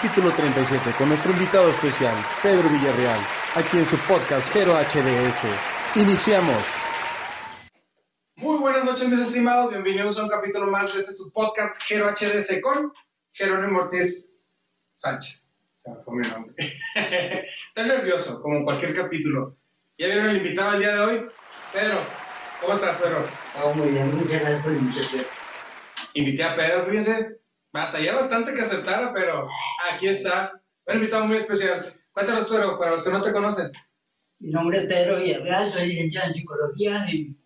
capítulo 37, con nuestro invitado especial, Pedro Villarreal, aquí en su podcast Gero HDS. Iniciamos. Muy buenas noches, mis estimados. Bienvenidos a un capítulo más de este su podcast Gero HDS con Jerónimo Ortiz Sánchez. Se me fue mi nombre. Estoy nervioso, como cualquier capítulo. ¿Ya vieron el invitado el día de hoy? Pedro, ¿cómo estás, Pedro? Oh, muy bien, muchas gracias por. Invité a Pedro, fíjense, batallé bastante que aceptara, pero aquí está. Un invitado muy especial. Cuéntanos, Pedro, para los que no te conocen. Mi nombre es Pedro Villarreal, soy licenciado en psicología y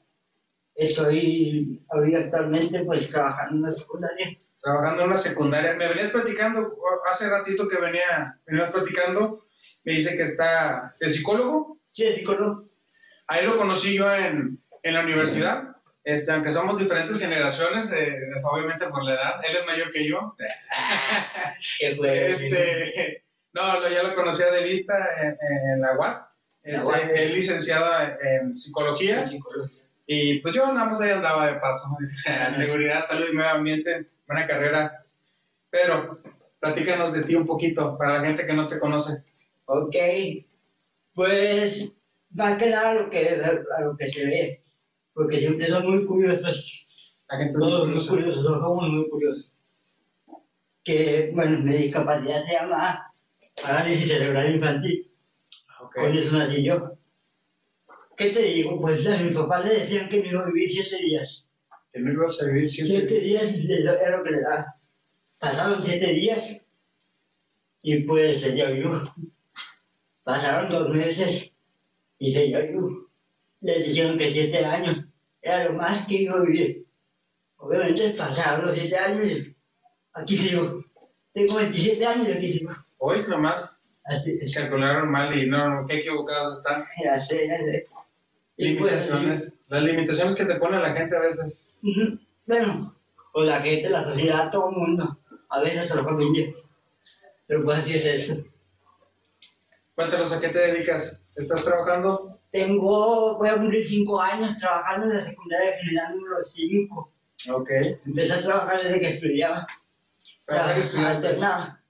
estoy ahorita actualmente pues trabajando en la secundaria. Trabajando en una secundaria. Me venías platicando, hace ratito que venía, venías platicando, me dice que está de psicólogo. Sí, psicólogo. Ahí lo conocí yo en, en la universidad. Este, aunque somos diferentes generaciones, eh, obviamente por la edad, él es mayor que yo. Fue Este, no, lo- ya lo conocía de vista en, en la UAP. Este, es licenciado en psicología en psicología. y pues yo nada más ahí andaba de paso. Seguridad, salud y medio ambiente, buena carrera. Pedro, platícanos de ti un poquito para la gente que no te conoce. Ok, pues más que nada lo que, a lo que se ve, porque siempre son muy curiosos, La gente todos muy curiosos, todos somos muy curiosos. Que, bueno, mi discapacidad se llama parálisis cerebral infantil. Ok. Con eso nací yo. ¿Qué te digo? Pues a mis papás le decían que me iba a vivir siete días. Que no ibas a vivir siete Siete días era lo que le daba. Pasaron siete días y pues se vivo. Pasaron dos meses y se vivo. Les dijeron que siete años era lo más que iba a vivir. Obviamente pasaron los siete años y aquí sigo. Tengo 27 años y aquí sigo. Hoy nomás Así es. calcularon mal y no, qué equivocados están. Ya sé, ya sé. Pues, Limitaciones. Las limitaciones que te pone la gente a veces. Bueno, o la gente, la sociedad, todo el mundo, a veces a la familia. Pero pues así es esto. Cuéntanos a qué te dedicas. ¿Estás trabajando? Tengo, voy a cumplir cinco años trabajando en la secundaria general número 5. Ok. Empecé a trabajar desde que estudiaba. ¿Para qué estudiaste? nada.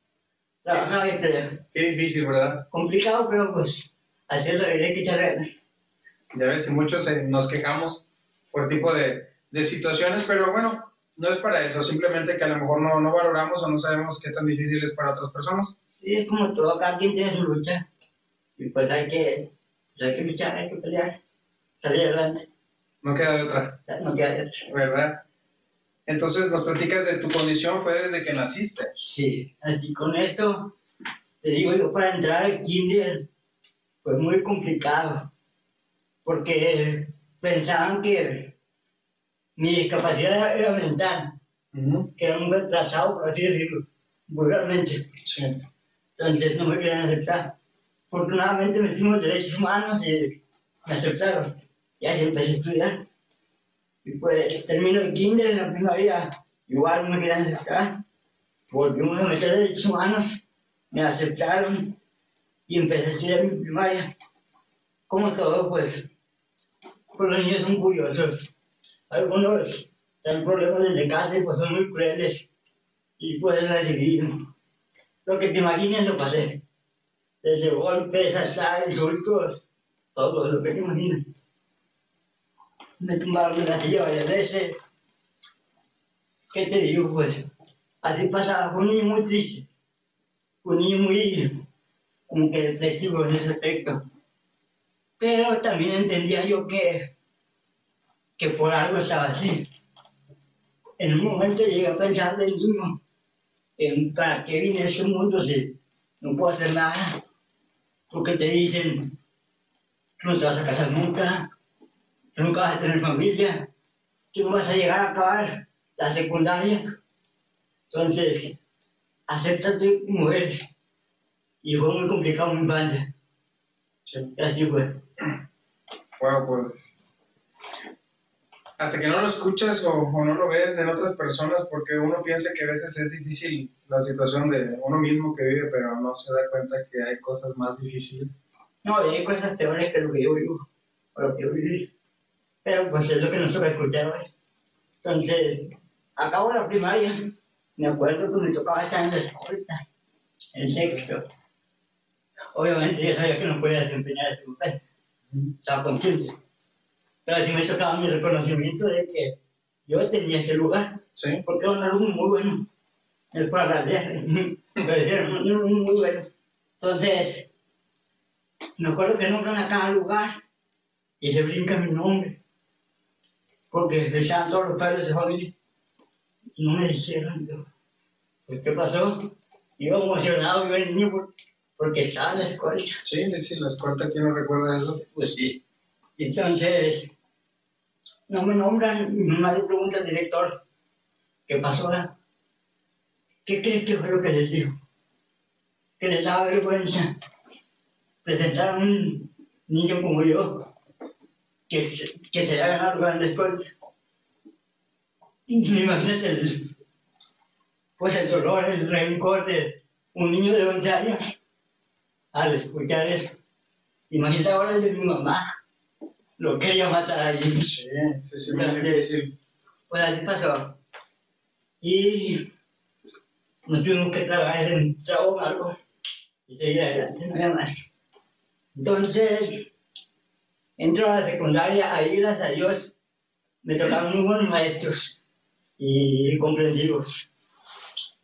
Trabajaba y estudiaba. Qué difícil, ¿verdad? Complicado, pero pues así es la vida, hay que echar ganas. Ya ves, muchos eh, nos quejamos por tipo de, de situaciones, pero bueno, no es para eso. Simplemente que a lo mejor no, no valoramos o no sabemos qué tan difícil es para otras personas. Sí, es como todo, cada quien tiene su lucha. Y pues hay que, pues hay que luchar, hay que pelear, salir adelante. No queda de otra, No queda de otra. ¿verdad? Entonces nos platicas de tu condición, fue desde que naciste. Sí, así con esto, te digo yo, para entrar al kinder fue muy complicado, porque pensaban que mi discapacidad era, era mental, que era un retrasado, por así decirlo, vulgarmente. Sí. Entonces no me querían aceptar. Afortunadamente metimos derechos humanos y me aceptaron. Y así empecé a estudiar. Y pues termino el kinder en la primaria, igual me querían aceptar. Volvimos a meter derechos humanos, me aceptaron y empecé a estudiar mi primaria. Como todo, pues, pues los niños son curiosos. Algunos tienen problemas desde casa y pues son muy crueles. Y puedes recibir lo que te imagines lo pasé. Desde golpes hasta insultos, todo lo que te imagines. Me tumbaron la silla varias veces. ¿Qué te digo? Pues así pasaba. Fue un niño muy triste. Un niño muy, como que depresivo en ese aspecto. Pero también entendía yo que, que por algo estaba así. En un momento llegué a pensar del niño en para qué vine a este mundo si no puedo hacer nada. Porque te dicen, tú no te vas a casar nunca, tú nunca vas a tener familia, tú no vas a llegar a acabar la secundaria. Entonces, acéptate como eres. Y fue muy complicado mi infancia. Así fue. Wow, pues. Hasta que no lo escuchas o, o no lo ves en otras personas, porque uno piensa que a veces es difícil la situación de uno mismo que vive, pero no se da cuenta que hay cosas más difíciles. No, y hay cosas peores que lo que yo vivo, o lo que yo viví. Pero pues es lo que nos toca escuchar hoy. Entonces, acabo la primaria, me acuerdo que me tocaba estar en la escuela. en sexto. Obviamente yo sabía que no podía desempeñar ese papel, estaba consciente. Pero sí me tocaba mi reconocimiento de que yo tenía ese lugar, Sí. porque era un alumno muy bueno. Es para pero un alumno muy bueno. Entonces, me acuerdo que nombran a cada lugar y se brinca mi nombre, porque estaban todos los padres de familia y no me dijeron. Yo, pues, ¿qué pasó? Iba emocionado, iba el niño por- porque estaba en la escuela. Sí, sí, sí, la escolta, ¿quién no recuerda eso? Pues sí. Entonces, no me nombran, mi mamá le pregunta al director, ¿qué pasó? ah? ¿Qué crees que fue lo que les dijo? Que les daba vergüenza presentar a un niño como yo, que, que se haya ganado grandes cosas. Imagínate el, pues el dolor, el rencor de un niño de 11 años al escuchar eso. Imagínate ahora el de mi mamá, lo quería matar allí. Sí, sí, sí, muy difícil. Pues así pasó. Y nos tuvimos que trabajar en un trago amargo y seguir adelante, no había más. Entonces, entro a la secundaria, ahí gracias a Dios me tocaron muy buenos maestros y comprensivos.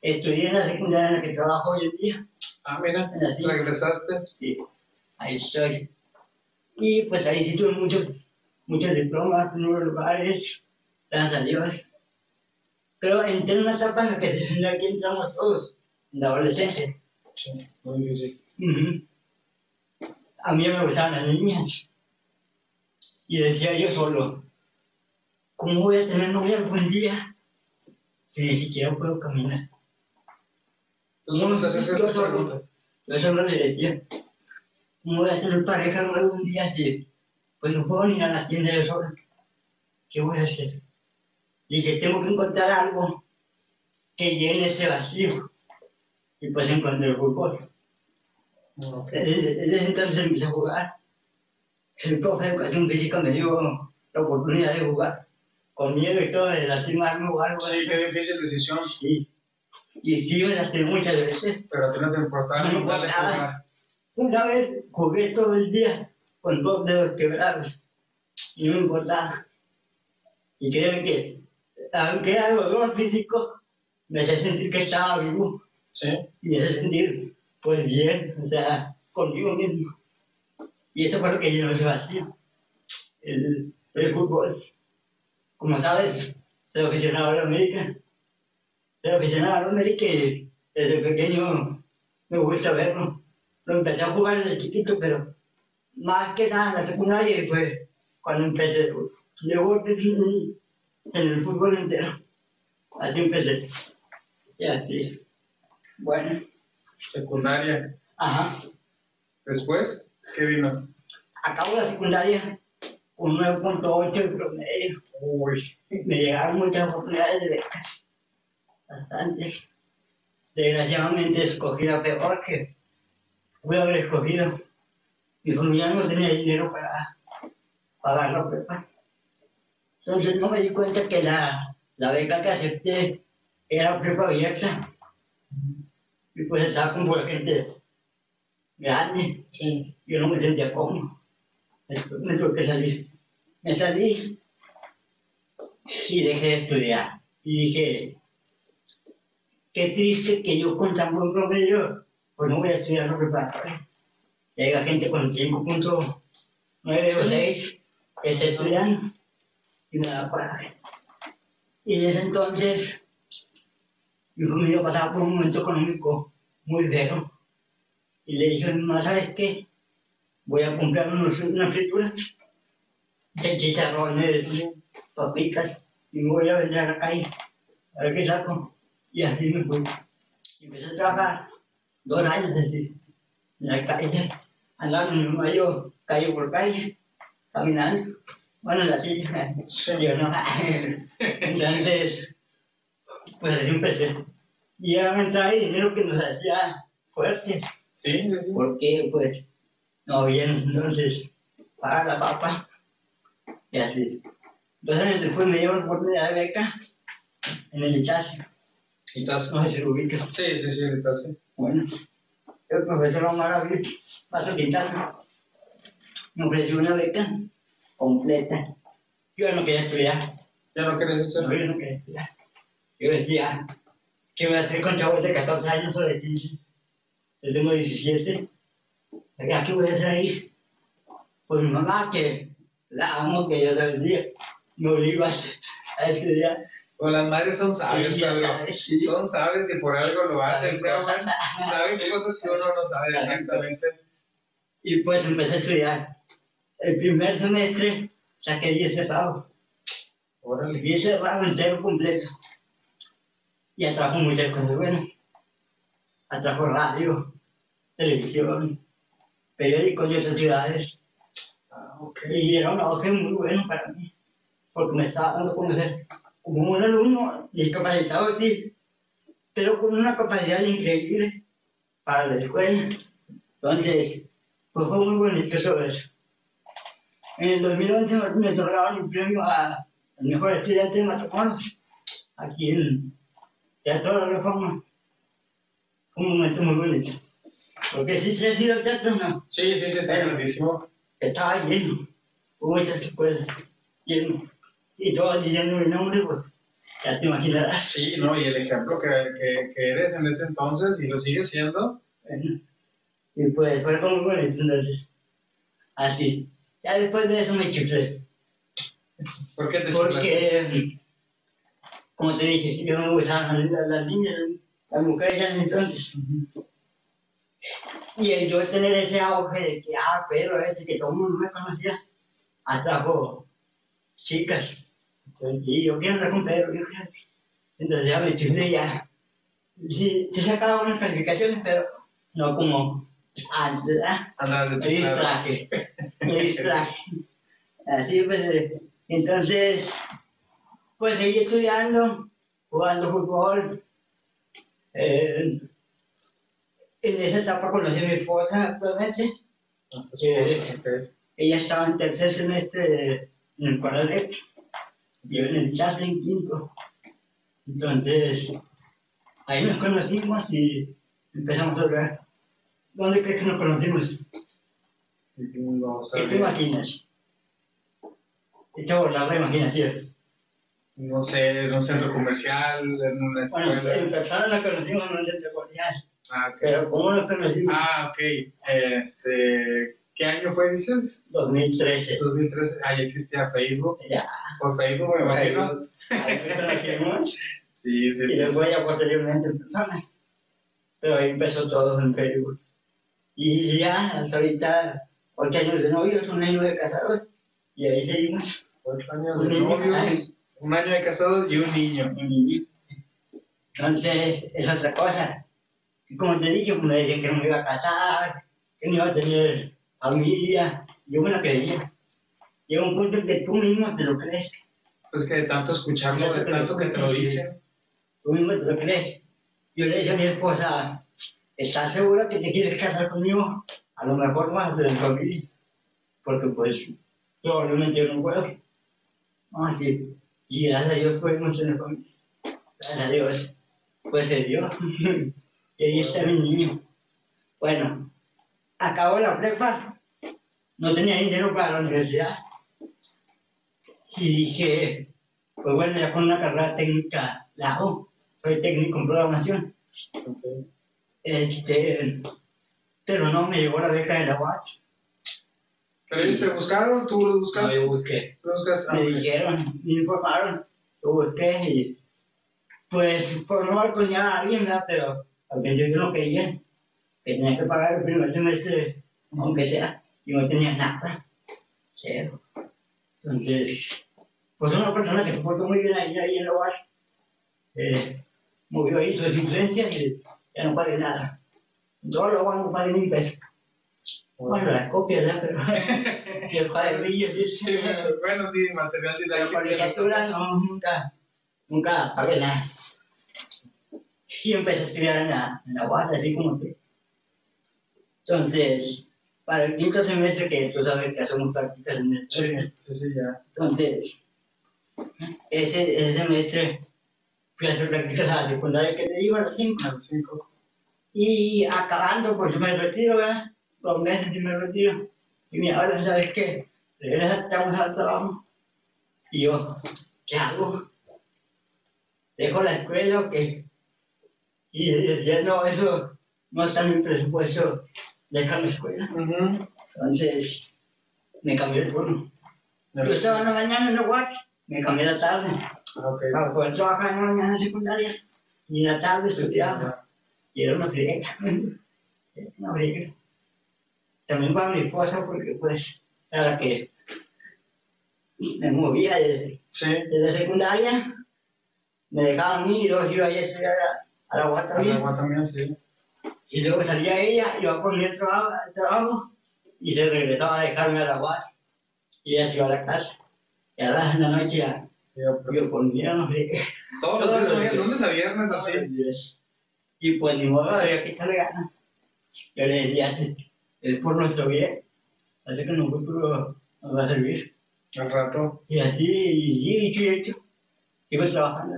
Estudié en la secundaria en la que trabajo hoy en día. Ah, mira, regresaste. Sí, ahí estoy. Y pues ahí sí tuve muchos, muchos diplomas en unos lugares, gracias a Dios. Pero entré en una etapa en la que la que estamos todos, en la adolescencia. Sí, muy difícil. Ujú. A mí me gustaban las niñas. Y decía yo solo, ¿cómo voy a tener novia algún día si ni siquiera puedo caminar? Tú solo te haces yo solo le decía, ¿cómo voy a tener pareja algún día si pues no puedo ni ir a la tienda yo solo? ¿Qué voy a hacer? Dije, tengo que encontrar algo que llene ese vacío. Y pues encontré el fútbol. Ok. Desde, desde entonces empecé a jugar. El profe de educación física me dio la oportunidad de jugar. Con miedo y todo, de lastimarme o algo. Sí, qué difícil decisión. Sí. Y sí, me lastimé muchas veces. Pero a ti no te importaba No me importaba. Una vez jugué todo el día con dos dedos quebrados y no me importaba. Y creo que, aunque era dolor físico, me hacía sentir que estaba vivo Sí. y me hacía sentir, pues bien, o sea, conmigo mismo. Y eso fue lo que llenó ese vacío, el, el fútbol. Como sabes, soy aficionado a la América. Soy aficionado a la América y desde pequeño me gusta verlo. Lo empecé a jugar desde chiquito, pero más que nada en la secundaria y fue cuando empecé. Llevo en el fútbol entero. Así empecé. Y así. Bueno, Secundaria. ajá. Después, ¿qué vino? Acabo la secundaria con 9.8 de promedio. Uy. Me llegaron muchas oportunidades de becas. Bastantes. Desgraciadamente escogí la peor que pude haber escogido. Mi familia no tenía dinero para pagar la prepa. Entonces no me di cuenta que la, la beca que acepté era prepa abierta. Y pues estaba con pura gente grande. Sí. Yo no me sentía cómodo. Después me tuve que salir. Me salí y dejé de estudiar. Y dije, qué triste que yo con tan buen promedio, pues no voy a estudiar los preparatorios. Llega gente con 5.9 o 6 que está estudiando y me da coraje. Y desde entonces, mi familia pasaba por un momento económico muy feo. Y le dije mamá, ¿sabes qué? Voy a comprar unos, unas frituras de chicharrones, papitas, y me voy a vender a la calle. A ver qué saco. Y así me fui. Y empecé a trabajar dos años así, en la calle. Andaba mi mamá y yo, calle por calle, caminando. Bueno, en la silla. Sí. Yo no. Entonces, pues así empecé. Y ya me entraba el dinero que nos hacía fuertes Sí, sí, sí. porque pues no había entonces para la papa y así. Entonces después me la oportunidad de beca en el chasis, Y estás- no sé si lo ubica. Sí, sí, sí, ahorita sí. Bueno, el profesor Omar Abril Paso Quintana me ofreció una beca completa. Yo no quería estudiar, ¿Ya no querés esto? no, yo no quería estudiar. Yo decía, ¿qué voy a hacer con chavos de 14 años o de 15? Yo tengo 17. ¿Ya qué voy a hacer ahí? Pues mi mamá, que la amo, que yo la bendiga, me obligó a, a estudiar. Pues las madres son sabias, Sí, Pedro. Son sabias y por algo lo hacen. Se aman, saben cosas que uno no sabe exactamente. Y pues empecé a estudiar. El primer semestre saqué 10 cerrados. Órale. 10 cerrados entero completo. Y atrajo muchas cosas buenas. Atrajo radio, televisión, periódicos de otras ciudades. Ah, ok. Y era un auge muy bueno para mí. Porque me estaba dando a conocer como un alumno discapacitado, sí, pero con una capacidad increíble para la escuela. Entonces, pues fue muy bonito eso. En el 2011 me- otorgaron un premio a- al mejor estudiante de Matamoros, aquí en Teatro de la Reforma. Fue un momento muy bonito. Porque si se ha sido el teatro, no, Sí, sí, sí, está grandísimo. estaba lleno, hubo muchas escuelas, lleno. Y todos diciendo mi nombre, pues ya te imaginarás. Sí, ¿no? Y el ejemplo que, que, que eres en ese entonces y lo sigues siendo. Bueno, y pues fue como bonito entonces. Así. Ya después de eso me chiflé. ¿Por qué te chiflaste? Porque, como te dije, yo me gustaban las, las niñas, las mujeres ya en entonces. Y el yo tener ese auge de que, ah, pero ese que todo el mundo me conocía, atrajo chicas. Y yo quiero Pedro, yo quiero. Entonces ya me chiflé ya. Sí, sí sacaba unas calificaciones, pero no como antes, ¿verdad? Me distraje, me distraje. Así pues, eh, entonces, pues seguí estudiando, jugando fútbol. Eh, en esa etapa conocí a mi esposa actualmente. Eh, Ok. ella estaba en tercer semestre de- en el Coral yo en el Chasle en quinto. Entonces, ahí nos conocimos y empezamos a hablar. ¿Dónde crees que nos conocimos? No ¿Qué te imaginas? Echa a volar la imaginación. No sé, en un centro comercial, en una Bueno, escuela. en persona nos conocimos en un centro comercial, Ah, pero ¿cómo nos conocimos? Ah, ok. Este, ¿Qué año fue, dices? 2013. 2013. Ah, ya existía Facebook. Ya, Por Facebook, me ahí, imagino. ahí nos conocimos Sí, sí, y sí. después ya posteriormente en persona. Pero ahí empezó todo en Facebook. Y ya, hasta ahorita, ocho años de novios, un año de casados, y ahí seguimos. Ocho años Un de niño. novios, un año de casados y un niño. Entonces, es otra cosa. Y como te dije, pues me decían que no me iba a casar, que no iba a tener familia. Yo me lo creía. Llega un punto en que tú mismo te lo crees. Pues que de tanto escucharlo, de tanto que te lo dicen. Tú mismo te lo crees. Yo le dije a mi esposa, ¿estás segura que te quieres casar conmigo? A lo mejor vas a tener familia. Porque pues, probablemente yo no puedo. No, sí. Y gracias a Dios pudimos tener familia. Gracias a Dios. Pues se dio. y ahí está mi niño. Bueno, acabó la prepa. No tenía dinero para la universidad. Y dije, pues bueno, ya con una carrera técnica la hago. Soy técnico en programación. Este, pero no me llegó la beca de la UAC. Pero ellos te buscaron, tú los No, buscaste. yo busqué. Buscas. ah, Me dijeron, me informaron, yo busqué y pues por no balconear a alguien, ¿verdad? Pero al principio no quería, que tenía que pagar el primer semestre, aunque sea, y no tenía nada, cero. Entonces, pues una persona que se portó muy bien ahí, ahí en la UAS, eh, movió ahí sus influencias y ya no pagué nada. Yo luego no pagué ni peso. Bueno, las copias, ¿verdad? Pero y el cuadernillo, sí, Sí, bueno, sí, material por didáctico. literatura no, nunca, nunca pagué nada. Y empecé a estudiar en la, en la UAS, así como que. Entonces, para el quinto semestre, que tú sabes que hacemos prácticas en el Sí, sí, sí, ya. Entonces, ese, ese semestre fui a hacer prácticas a la secundaria que te digo a las 5. A los cinco. Y acabando, pues me retiro, ¿verdad? Dos meses y me retiro. Y mi abuela, ¿sabes qué? Regresamos al trabajo. Y yo, ¿qué hago? ¿Dejo la escuela o qué? Y decía, no, eso no está en mi presupuesto, deja la escuela. Entonces, me cambié el turno. Yo estaba en la mañana en la UAC, me cambié a la tarde. Para poder trabajar en la mañana en secundaria. Y en la tarde estudiaba. Y era una friega. Una friega. También para mi esposa, porque pues era la que me movía desde, Sí. desde secundaria. Me dejaba a mí y luego iba a a estudiar a, a la UAC también. agua también, sí. Y luego salía ella, iba por el trabajo, al trabajo y se regresaba a dejarme a la UAC. Y ella se iba a la casa. Y a las de la noche ya, Yo, yo vida no sé. Todos los Todos días, los oye, días. lunes a viernes, así. Y pues ni modo, había que echarle ganas. Yo le decía, es por nuestro bien, así que en un futuro nos va a servir. Al rato. Y así, y dicho y hecho, sigo trabajando.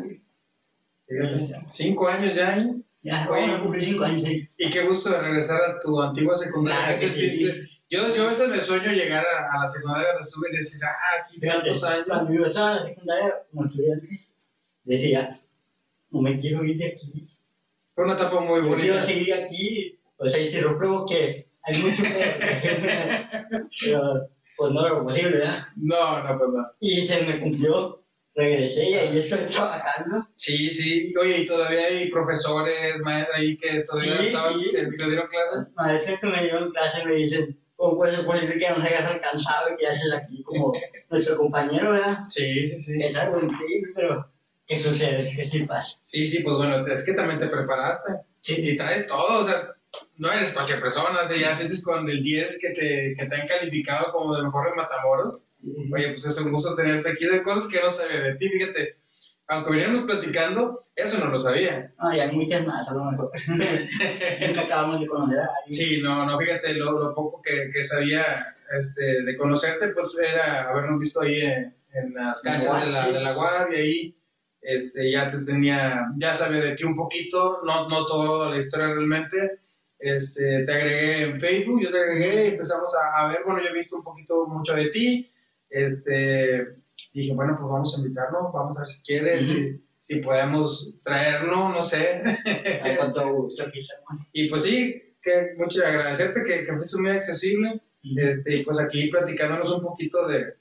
Cinco años ya ahí. Ya, Oye. vamos a cumplir cinco años ahí. Y qué gusto de regresar a tu antigua secundaria. Claro ¿Qué que sí. Yo, yo a veces me sueño llegar a, a la secundaria donde estuve y decir, ah, aquí tantos años. Cuando yo estaba en la secundaria como estudiante, decía, no me quiero ir de aquí. Fue una etapa muy Yo bonita. quiero seguir aquí, o sea, y te lo pruebo que hay mucho que pero pues no era posible, ¿verdad? No, no, pues no. Y se me cumplió, regresé y ahí estoy trabajando. Sí, sí. Oye, y todavía hay profesores, maestros ahí que todavía Sí, estaban, sí. que te dieron clases. Maestros que me dieron clase me dicen, ¿cómo puede ser posible que nos hayas alcanzado y que haces aquí como nuestro compañero, ¿verdad? Sí, sí, sí. Es algo increíble, pero ¿qué sucede? ¿Qué sí pasa? Sí, sí, pues bueno, es que también te preparaste. Y Sí, traes todo, o sea, no eres cualquier persona, o sea, ya dices con el 10 que te, que te han calificado como de mejor en Matamoros. Oye, pues es un gusto tenerte aquí de cosas que no sabía de ti, fíjate. Aunque veníamos platicando, eso no lo sabía. No, y hay muchas más, a lo mejor. Nunca acabamos de conocer a alguien. Sí, no, no, fíjate, lo, lo poco que, que sabía este, de conocerte, pues era habernos visto ahí en, en las canchas de la, de la guardia, ahí este, ya te tenía, ya sabía de ti un poquito, no, no toda la historia realmente. Este, te agregué en Facebook, yo te agregué y empezamos a, a ver, bueno, yo he visto un poquito mucho de ti, este, dije, bueno, pues vamos a invitarlo, vamos a ver si quieres, Ujú. si, si podemos traerlo, no sé. Con todo gusto. Y pues sí, que mucho agradecerte que, que fuiste muy accesible. Este, y pues aquí platicándonos un poquito de.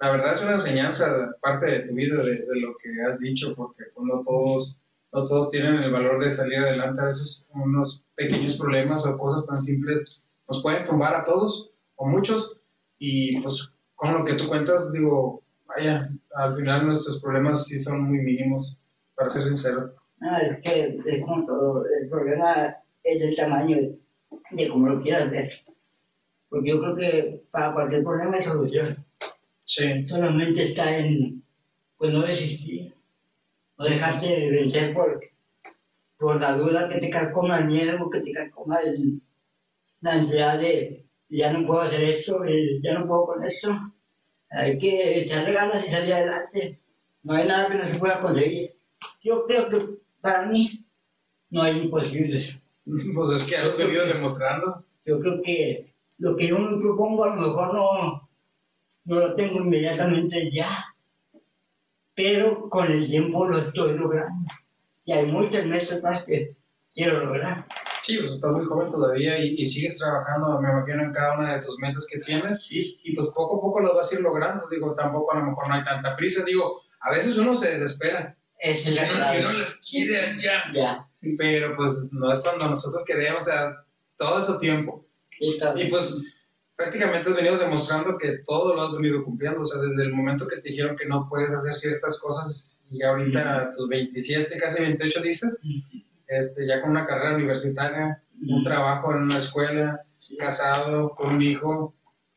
La verdad es una enseñanza parte de tu vida, de, de lo que has dicho, porque pues, no, todos, no todos tienen el valor de salir adelante. A veces unos pequeños problemas o cosas tan simples nos pueden tumbar a todos o muchos. Y pues con lo que tú cuentas, digo, vaya, al final nuestros problemas sí son muy mínimos, para ser sincero. Ah, es que es como todo, el problema es el tamaño de, cómo lo quieras ver. Porque yo creo que para cualquier problema hay solución. Sí, Solamente está en, pues no desistir, no dejarte vencer por, por la duda que te carcoma el miedo, que te carcoma el, la ansiedad de ya no puedo hacer esto, ya no puedo con esto. Hay que echarle ganas y salir adelante. No hay nada que no se pueda conseguir. Yo creo que para mí no hay imposibles. pues es que has venido demostrando. Yo creo que lo que yo me propongo a lo mejor no, no lo tengo inmediatamente ya, pero con el tiempo lo estoy logrando. Y hay muchas metas más que quiero lograr. Sí, pues estás muy joven todavía y, y sigues trabajando, me imagino, en cada una de tus metas que tienes. Y pues poco a poco lo vas a ir logrando. Digo, tampoco a lo mejor no hay tanta prisa. Digo, a veces uno se desespera. Es la clave. uno las quiere ya. Ya, Pero pues no es cuando nosotros queremos, o sea, todo ese tiempo. está Y pues prácticamente has venido demostrando que todo lo has venido cumpliendo. O sea, desde el momento que te dijeron que no puedes hacer ciertas cosas y ahorita a tus 27, casi 28 dices, este, ya con una carrera universitaria, un trabajo en una escuela, casado, con un hijo.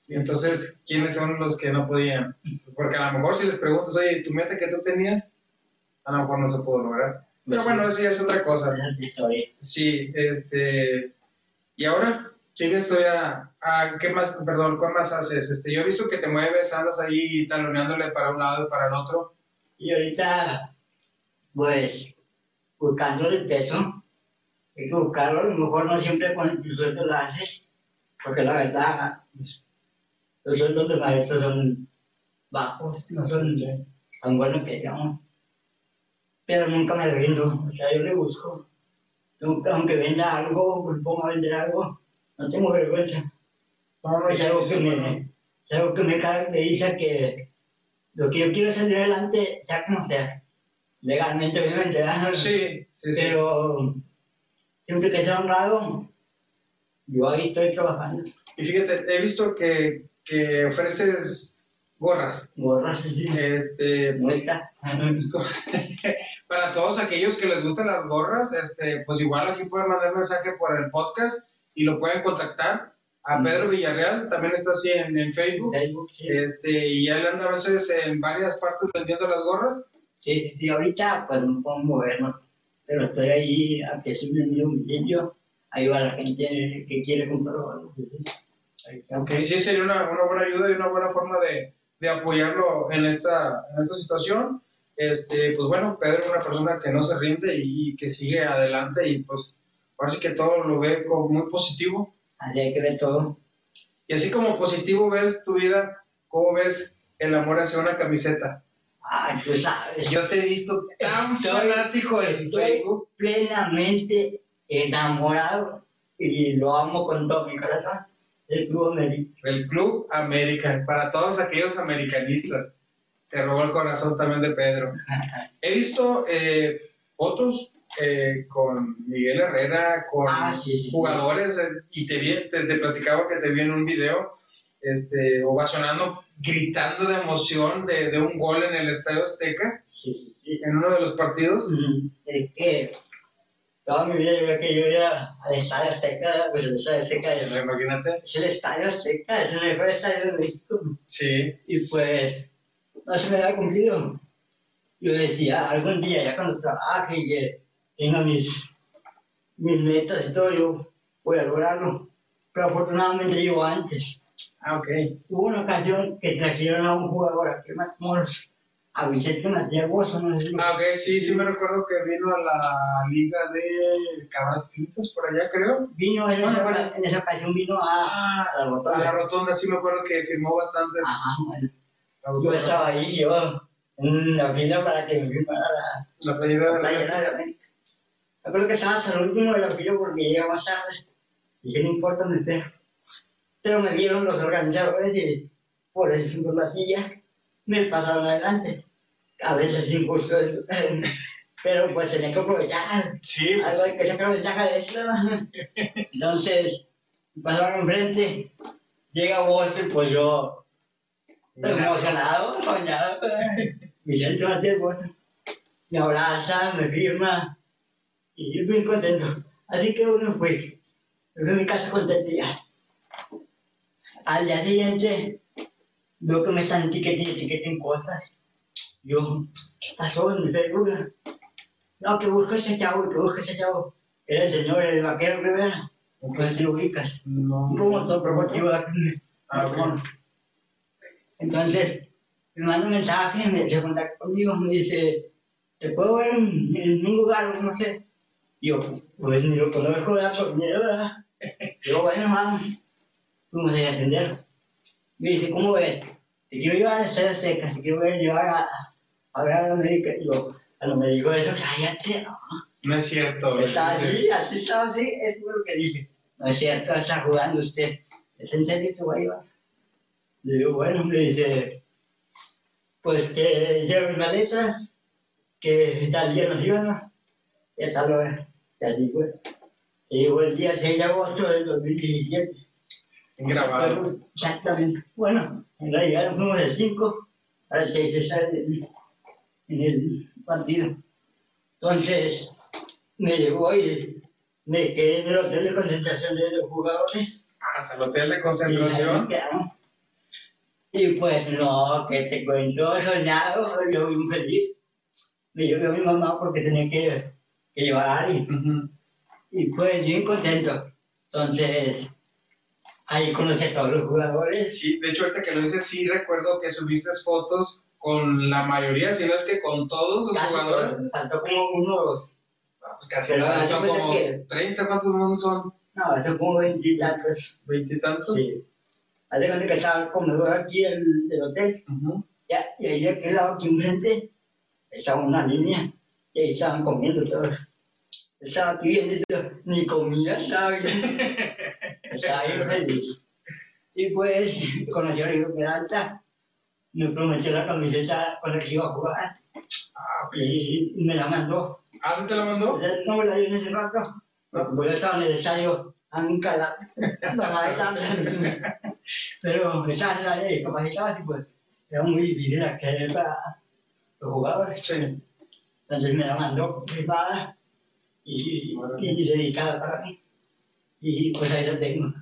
Y entonces, ¿quiénes son los que no podían? Porque a lo mejor si les preguntas, oye, ¿tu meta que tú tenías? A lo mejor no se pudo lograr. Pero bueno, eso ya es otra cosa. Historia. Sí, este. Y ahora, sigues todavía. Ah, ¿Qué más? Perdón, ¿qué más haces? Este, yo he visto que te mueves, andas ahí taloneándole para un lado y para el otro. Y ahorita, pues, buscando el peso, hay que buscarlo, a lo mejor no siempre con el sueldo lo haces, porque la verdad, pues, los sueldos de maestros son bajos, no son tan buenos que digamos. Pero nunca me rindo, o sea, yo le busco. Nunca, aunque venda algo, pues ponga a vender algo, no tengo vergüenza. Es algo que me, es algo que me caracteriza que lo que yo quiero salir adelante, sea como sea. Legalmente, obviamente, ¿verdad? Sí, sí, sí. Pero siempre que sea honrado, yo ahí estoy trabajando. Y fíjate, he visto que, que ofreces gorras. Gorras, sí. Este, Muestra. para todos aquellos que les gustan las gorras, este, pues igual aquí pueden mandar mensaje por el podcast y lo pueden contactar a. Pedro Villarreal, también está así en, en Facebook. Facebook, sí. Este, y él anda a veces en varias partes vendiendo las gorras. Sí, sí, sí, ahorita pues no puedo movernos, pero estoy ahí, estoy vendiendo un sitio, ayuda a la gente que quiere comprar algo. sí. Está. Ok, sí sería una, una buena ayuda y una buena forma de, de apoyarlo en esta, en esta situación. Este, pues bueno, Pedro es una persona que no se rinde y que sigue adelante y pues parece que todo lo ve como muy positivo. Así hay que ver todo. Y así como positivo ves tu vida, ¿cómo ves el amor hacia una camiseta? Tú sabes. Yo te he visto tan fanático de estoy Facebook. plenamente enamorado y lo amo con todo mi corazón del Club América. El Club América, para todos aquellos americanistas. Se robó el corazón también de Pedro. He visto eh, fotos eh, con Miguel Herrera, con Ah, sí, sí, sí. jugadores, eh, y te, vi, te, te platicaba que te vi en un video este, ovacionando, gritando de emoción de, de un gol en el Estadio Azteca, Sí, sí, sí. en uno de los partidos. Mm, Es que toda mi vida yo veía que yo iba al Estadio Azteca, pues el Estadio Azteca es, Imagínate. es el Estadio Azteca, es el mejor estadio de México. Sí. Y pues no se me había cumplido. Yo decía, algún día, ya cuando trabaje y tenga mis, mis metas y todo, yo voy a lograrlo. Pero afortunadamente llegó antes. Ah, ok. Hubo una ocasión que trajeron a un jugador aquí en a Vicente Matías Bozo, no sé si Ah, ok, sí, sí me recuerdo que vino a la liga de Cabras Quintas por allá, creo. Vino en esa, bueno. en esa ocasión vino a, Ah, a la a rotonda. la rotonda sí me acuerdo que firmó bastantes. Ajá, bueno. Yo estaba ahí, yo, en la fila para que me firmara la, La playera de la la playera de América. Me acuerdo que estaba hasta el último de la fila porque llega más tarde. Y dije, no importa, me espero. Pero me vieron los organizadores y por eso por la silla me pasaron adelante. A veces injusto eso. Pero pues tenía que aprovechar. Sí, pues, Algo hay que sacar ventaja de eso. Entonces, pasaron enfrente, llega Walter, pues yo, emocionado, soñado, Vicente Matías Walter, me abraza, me firma, y yo bien contento. Así que uno fue, me fui a mi casa contento ya. Al día siguiente, veo que me están etiquetando, etiqueten cosas. Yo, ¿qué pasó en mi Facebook? No, que busque ese chavo, que busque ese chavo. Era el señor, el vaquero Rivera. Si lo ubicas. no. Un promotor promotivo de aquí. Entonces, me manda un mensaje, me se contacta conmigo, me dice, ¿te puedo ver en, en un lugar o no sé? Y yo, pues ni lo conozco, ¿verdad? Por miedo, ¿verdad? Yo, bueno, vamos. Fuimos a atender. Me dice, ¿cómo ves? Te quiero llevar a Estadio Seca, te quiero llevar a, a ver a América. Y yo, cuando me dijo eso, cállate, no. No es cierto. Estaba Sí. así, así estaba así, es lo que dije. No es cierto, está jugando usted. ¿Es en serio que va a llevar? Le digo, bueno, me dice, pues que lleve mis maletas, que tal día nos íbamos, y a tal hora. Y así fue. Se llegó el día 6 de agosto del 2017. Grabado. Exactamente. Bueno, en realidad fuimos el 5 para 6 de estar en, el partido. Entonces, me llevó y me quedé en el hotel de concentración de los jugadores. Hasta el hotel de concentración. Y pues no, que te cuento, soñado, yo muy feliz. Me llevé a mi mamá porque tenía que, que llevar a alguien. Y pues bien contento. Entonces, ahí conocí a todos los jugadores. Sí, de hecho, ahorita que lo dices, sí recuerdo que subiste fotos con la mayoría, si no es que con todos los Casi jugadores. Faltó como unos pues casi nada, son como que- 30, ¿cuántos monos son? No, son como veintitantos. ¿Veintitantos? Sí. Hace cuenta que estaba el comedor aquí el, del hotel. Ya, y ahí de aquel lado aquí enfrente estaba una línea y ahí estaban comiendo todos. Estaba aquí viendo y todo, ni comida estaba bien. estaba bien feliz. Y pues conocí a Rigo Peralta, me prometió la camiseta con la que iba a jugar Ah, y me la mandó. ¿Ah, sí te la mandó? Sea, no me la dio en ese rato. Porque yo estaba en el estadio a mi cara, pero estaba en la ley, capacitadas y pues era muy difícil acceder para los jugadores. Entonces me la mandó y, y dedicada para mí. Y pues ahí la tengo.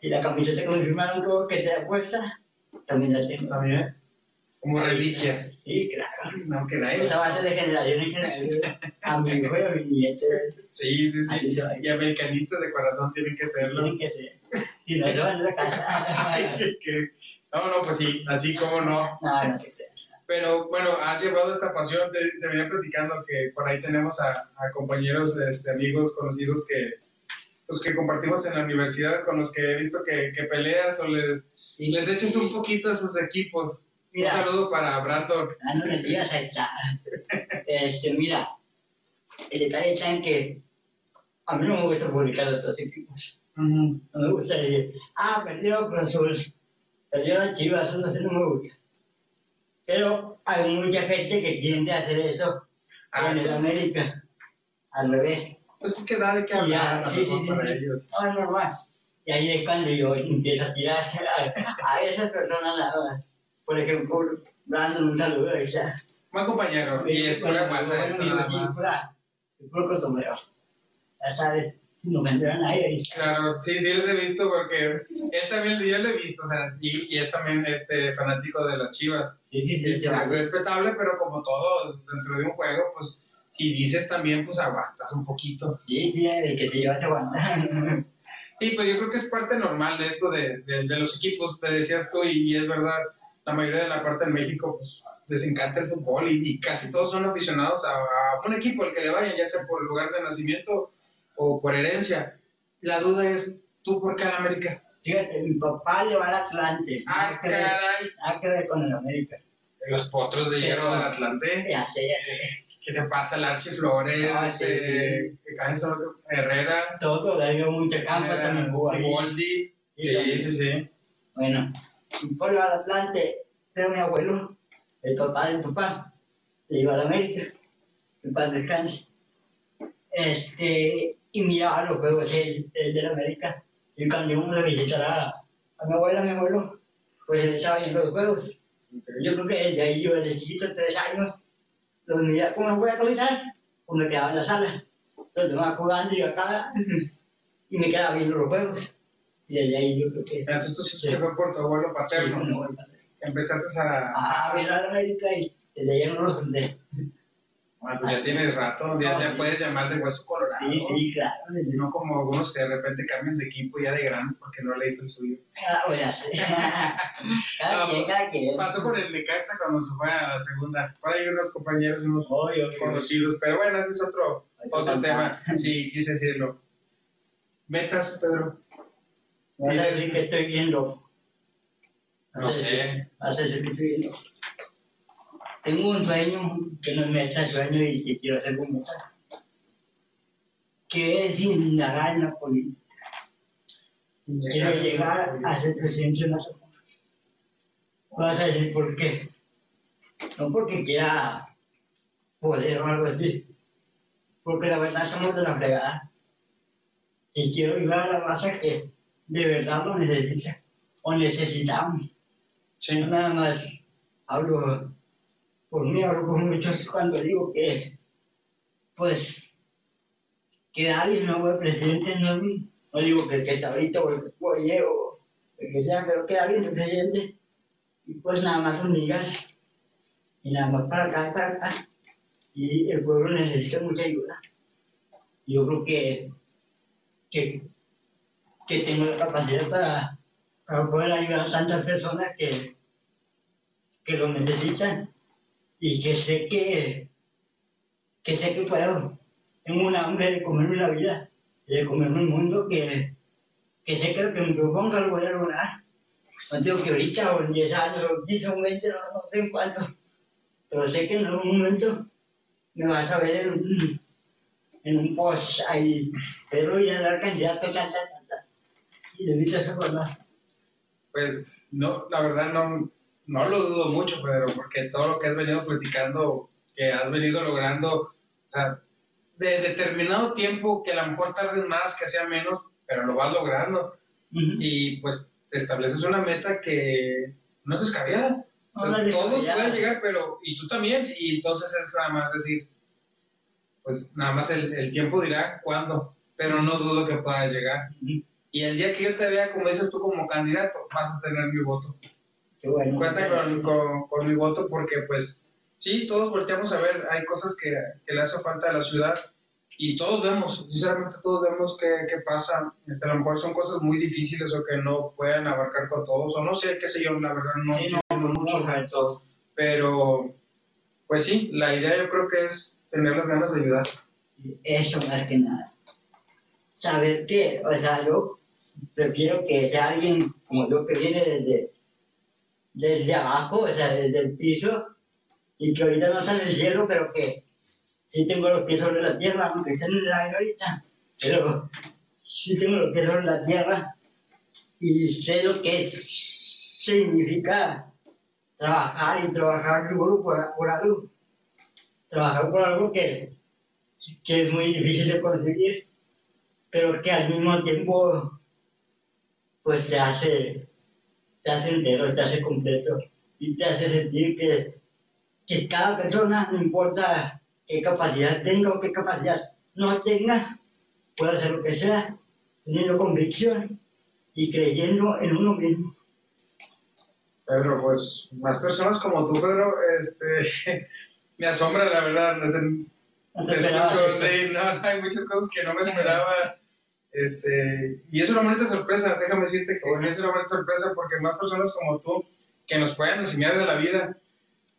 Y la camiseta que me firmaron que te apuesta, también la tengo. También. Como reliquias. Sí, claro. No, que nadie Esa base de generación en generación. A mi hijo y a mi nieto. Sí, sí, sí. Y americanistas de corazón tienen que serlo. Tienen que ser. Si no se van de la casa. Que- que- No, no, pues sí, así como no. No, no creas. Pero bueno, has llevado esta pasión, te, te venía platicando que por ahí tenemos a, a compañeros, este, amigos, conocidos que, pues, que compartimos en la universidad, con los que he visto que, que peleas o les, Sí. les eches un poquito a sus equipos. Mira. Un saludo para Brandon. Ah, no le digas a esa. Este, mira, el detalle está en que a mí no me gusta publicar de otros equipos. No me gusta decir, ah, perdió Cruz Azul, perdió la Chivas, eso no sé, no me gusta. Pero hay mucha gente que tiende a hacer eso Ah, en el América, al revés. Pues es que da de qué hablar sí, sí, para ellos. No, es normal. Y ahí es cuando yo empiezo a tirar a, a esas personas. Por ejemplo, Brandon, un saludo ahí está. Buen compañero, y es pura guasa esto nada más. Es puro cotomeo. Ya sabes, no vendrán ahí. ahí. Claro, sí, sí les he visto porque él también, yo lo he visto, o sea, y, y es también este fanático de las chivas. Sí, sí, sí, Es algo respetable, pero como todo dentro de un juego, pues si dices también, pues aguantas un poquito. Sí, sí, el que se lleva se aguanta. Sí, pero yo creo que es parte normal de esto de, de- de los equipos, te decías tú, y, y es verdad, la mayoría de la parte en México, pues les encanta el fútbol y, y casi todos son aficionados a, a un equipo al que le vayan, ya sea por lugar de nacimiento o por herencia. La duda es, ¿tú por qué al América? Fíjate, mi papá le va al Atlante. Ah, ver- caray. Que ver con el América. Los potros de hierro del Atlante. Ya sé, ya sé. ¿Qué te pasa? El Archie Flores, Ah, sí, este, Herrera, Todo, le dio mucha campa también. Siboldi. Sí, también. sí, sí. Bueno, mi papá va al Atlante, pero mi abuelo, el papá de mi papá, le iba al América. En paz descanse. Este, y miraba los juegos el, el del América. Y cuando íbamos a visitar a, a mi abuela, a mi abuelo, pues él estaba viendo los juegos. Yo creo que desde ahí, yo desde chiquito, tres años, los miraba, como voy a caminar, pues me quedaba en la sala. Los demás jugando y yo acá, y me quedaba viendo los juegos. Y desde ahí yo creo que... Entonces tú sí te fue por tu abuelo Sí, paterno. no, no, no. Empezaste a... a ver a la América y desde ahí no lo solté. Bueno, pues ya tienes rato, ya sí. puedes llamar de hueso colorado. Sí, sí, claro. No como algunos que de repente cambian de equipo ya de grandes porque no le hizo el suyo. Ah, bueno, sí. Cada No, quien, cada quien. Pasó con el Necaxa cuando se fue a la segunda. Por ahí unos compañeros, unos Obvio, conocidos, pero bueno, ese es otro, otro tema. Sí, quise decirlo. Metas, Pedro. Vas a decir que estoy viendo. No sé. Vas a decir que estoy viendo. Tengo un sueño que no es meta, sueño y que quiero hacer como meta. Que es indagar en la política. Quiero llegar a ser presidente de sola. Vas a decir por qué. No porque quiera poder o algo así. Porque la verdad estamos de la fregada. Y quiero ayudar a la masa que de verdad lo necesita. O necesitamos. Sí. No nada más hablo por mí, hablo por muchos cuando digo que, pues, que alguien no fue presidente, no, no digo que el que está ahorita o el que fue o el que sea, pero que alguien es presidente. Y pues nada más unidas y nada más para acá para acá. Y el pueblo necesita mucha ayuda. Yo creo que, que, que tengo la capacidad para, para poder ayudar a tantas personas que, que lo necesitan y que sé que, que sé que puedo. tengo un hambre de comerme la vida, de comerme el mundo que, que sé que lo que me proponga lo voy a lograr. No digo que ahorita o en 10 años o 15 o 20, no, no sé cuánto, pero sé que en algún momento me vas a ver en un, en un post ahí, pero ya la candidato, ta, ta, ta, ta, y debiste recordar. Pues no, la verdad no, no lo dudo mucho, Pedro, porque todo lo que has venido platicando, que has venido logrando, o sea, de determinado tiempo, que a lo mejor tardes más, que sea menos, pero lo vas logrando. Y pues te estableces una meta que no es descabellada. No, no Todos pueden llegar, pero y tú también. Y entonces es nada más decir, pues nada más el, el tiempo dirá cuándo, pero no dudo que puedas llegar. Y el día que yo te vea, como dices tú, como candidato, vas a tener mi voto. Qué bueno. Cuenta con, con, con mi voto porque, pues, sí, todos volteamos a ver, hay cosas que, que le hace falta a la ciudad y todos vemos, sinceramente todos vemos qué, qué pasa. Este, a lo mejor son cosas muy difíciles o que no pueden abarcar con todos, o no sé, qué sé yo, la verdad, no Sí, no, no, mucho, no sabe todo. pero, pues sí, la idea yo creo que es tener las ganas de ayudar. Eso más que nada. Saber que, o sea, yo prefiero que sea alguien como yo que viene desde, desde abajo, o sea, desde el piso, y que ahorita no está en el cielo, pero que sí tengo los pies sobre la tierra, aunque esté en el aire ahorita, pero sí tengo los pies sobre la tierra y sé lo que significa trabajar y trabajar duro por, por algo. Trabajar por algo que, que es muy difícil de conseguir, pero que al mismo tiempo pues te hace, te hace entero, te hace completo y te hace sentir que, que cada persona, no importa qué capacidad tenga o qué capacidad no tenga, puede hacer lo que sea, teniendo convicción y creyendo en uno mismo. Pedro, pues más personas como tú, Pedro, este, me asombra la verdad. desde- No Te escucho, no, hay muchas cosas que no me esperaba. Este, y es una bonita sorpresa, déjame decirte que es una bonita sorpresa porque más personas como tú que nos puedan enseñar de la vida.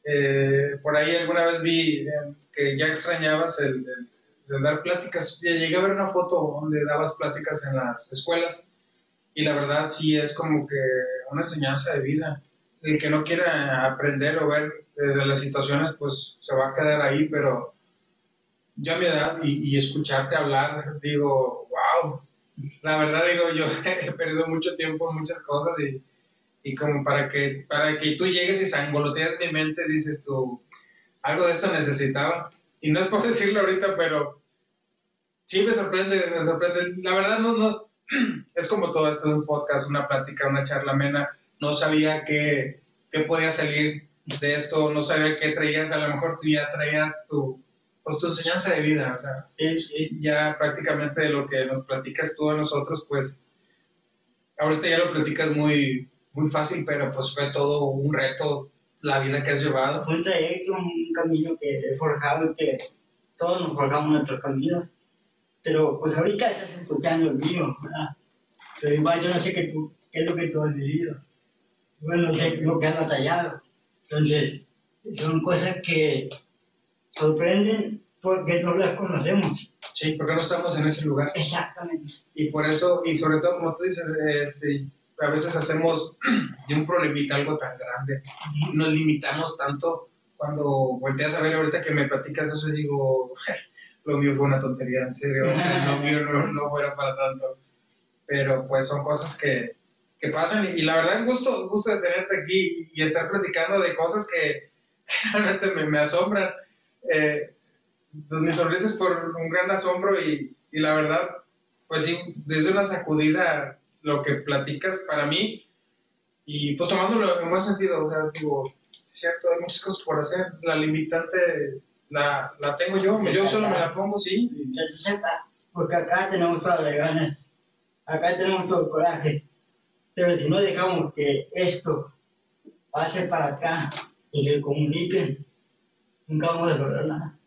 Eh, por ahí alguna vez vi eh, que ya extrañabas el, el- el dar pláticas. Ya Llegué a ver una foto donde dabas pláticas en las escuelas y la verdad sí es como que una enseñanza de vida. El que no quiera aprender o ver eh, de las situaciones, pues se va a quedar ahí, pero yo a mi edad y, y escucharte hablar, digo, wow, la verdad digo, yo he perdido mucho tiempo en muchas cosas y, y como para que, para que tú llegues y sangoloteas mi mente, dices tú, algo de esto necesitaba. Y no es por decirlo ahorita, pero sí me sorprende, me sorprende. La verdad no, no, es como todo esto de un podcast, una plática, una charla amena. No sabía qué, qué podía salir de esto, no sabía qué traías, a lo mejor tú ya traías tu, pues, tu enseñanza de vida, o sea, sí. ya prácticamente de lo que nos platicas tú a nosotros, pues ahorita ya lo platicas muy, muy fácil, pero pues fue todo un reto la vida que has llevado. Un trayecto, un camino que he forjado que todos nos forjamos nuestros caminos. Pero pues ahorita estás escuchando el mío, ¿verdad? Pero igual yo no sé qué, tú, qué es lo que tú has vivido. Bueno, no sé lo que has batallado. Entonces, son cosas que sorprenden porque no las conocemos. Sí, porque no estamos en ese lugar. Exactamente. Y por eso, y sobre todo como tú dices, este, a veces hacemos de un problemita algo tan grande, nos limitamos tanto cuando volteas a ver ahorita que me platicas eso, digo, lo mío fue una tontería, en serio, o sea, lo mío no, no fuera para tanto. Pero pues son cosas que, que pasan y, y la verdad, gusto, gusto de tenerte aquí y, y estar platicando de cosas que realmente me, me asombran. Eh, pues, mi sonrisa es por un gran asombro y, y la verdad, pues sí, desde una sacudida lo que platicas para mí y pues tomándolo en buen sentido, o sea, digo, es cierto, hay muchas cosas por hacer, la limitante la, la tengo yo, yo solo me la pongo, sí, porque acá tenemos todas las ganas, acá tenemos todo el coraje, pero si no dejamos que esto pase para acá y se comuniquen, nunca vamos a lograr nada.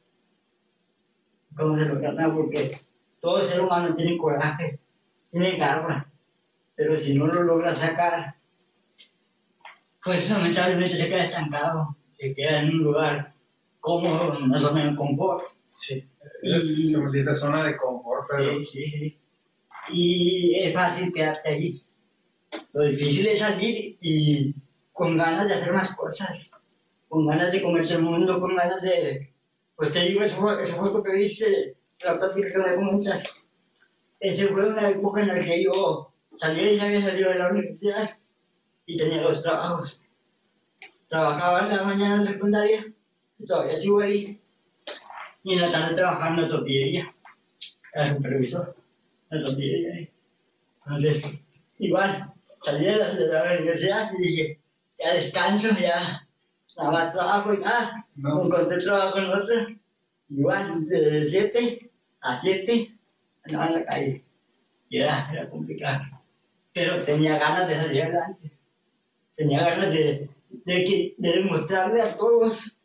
Nunca vamos a lograr nada porque todo ser humano tiene coraje, tiene garra, pero si no lo logra sacar, pues lamentablemente se queda estancado, se queda en un lugar cómodo, más o menos confort. sí, Y- Esa maldita zona de confort, pero... Sí, sí, sí. Y es fácil quedarte allí. Lo difícil es salir y con ganas de hacer más cosas, con ganas de comerse el mundo, con ganas de... Pues te digo, eso fue, eso fue lo que viste, la plática que me comentas. Esa fue una época en la que yo salí y había salido de la universidad y tenía dos trabajos. Trabajaba en la mañana secundaria, y todavía sigo ahí, y en la tarde trabajaba en la tortillería era supervisor la tortillería. Entonces, igual, salí de la, de la universidad y dije, ya descanso, ya nada más trabajo y nada. No. Encontré trabajo en otro, igual, de 7 a 7, andaba en la calle. Y era, era complicado. Pero tenía ganas de salir adelante. Tenía ganas de, de, de demostrarle a todos,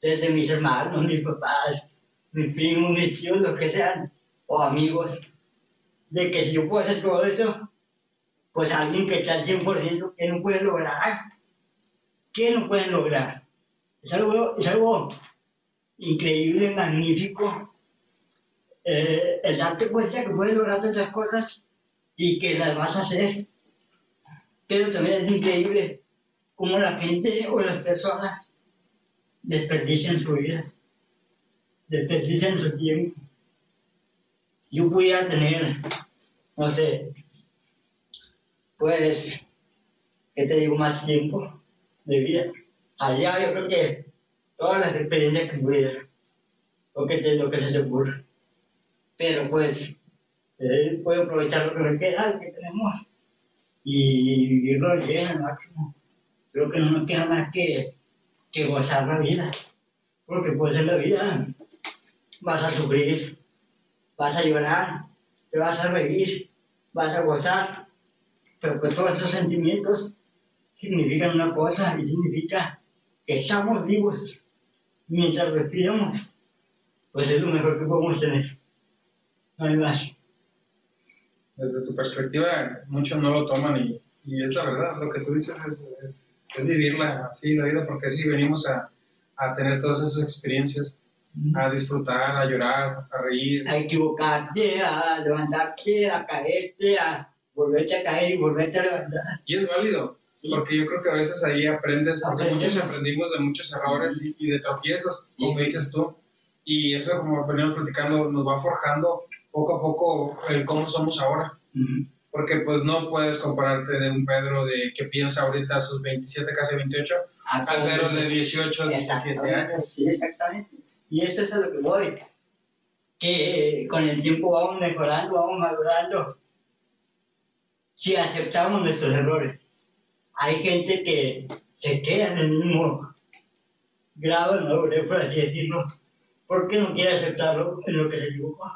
desde mis hermanos, mis papás, mis primos, mis tíos, lo que sean, o amigos, de que si yo puedo hacer todo eso, pues alguien que está al 100% que no puede lograr, ¿qué no pueden lograr? Es algo, increíble, magnífico, eh, el darte cuenta que puedes lograr esas cosas y que las vas a hacer. Pero también es increíble cómo la gente o las personas desperdician su vida, desperdician su tiempo. Yo pudiera tener, no sé, pues, ¿qué te digo? Más tiempo de vida. Allá yo creo que todas las experiencias que pudiera, lo que, lo que se te ocurra. Pero pues, eh, puedo aprovechar lo que queda, que tenemos, y vivirlo bien, al máximo. Creo que no nos queda más que, que gozar la vida. Porque pues en la vida vas a sufrir, vas a llorar, te vas a reír, vas a gozar, pero pues todos esos sentimientos significan una cosa y significa que estamos vivos mientras respiramos, pues es lo mejor que podemos tener. No hay más. desde tu perspectiva, muchos no lo toman y, y es la verdad, lo que tú dices es, es, es vivirla así, la vida, porque sí venimos a, a tener todas esas experiencias, a disfrutar, a llorar, a reír. A equivocarte, a levantarte, a caerte, a volverte a caer y volverte a levantar. Y es válido, porque yo creo que a veces ahí aprendes, porque muchos aprendimos de muchos errores y, y de tropiezos, como dices tú, y eso como venimos platicando nos va forjando poco a poco el cómo somos ahora. Porque pues no puedes compararte de un Pedro de que piensa ahorita a sus 27, casi 28, al Pedro de 18, 17 años. Sí, exactamente. Y eso es a lo que voy. Que con el tiempo vamos mejorando, vamos madurando. Si aceptamos nuestros errores. Hay gente que se queda en el mismo grado de madurez, por así decirlo, porque no quiere aceptarlo en lo que se equivocó.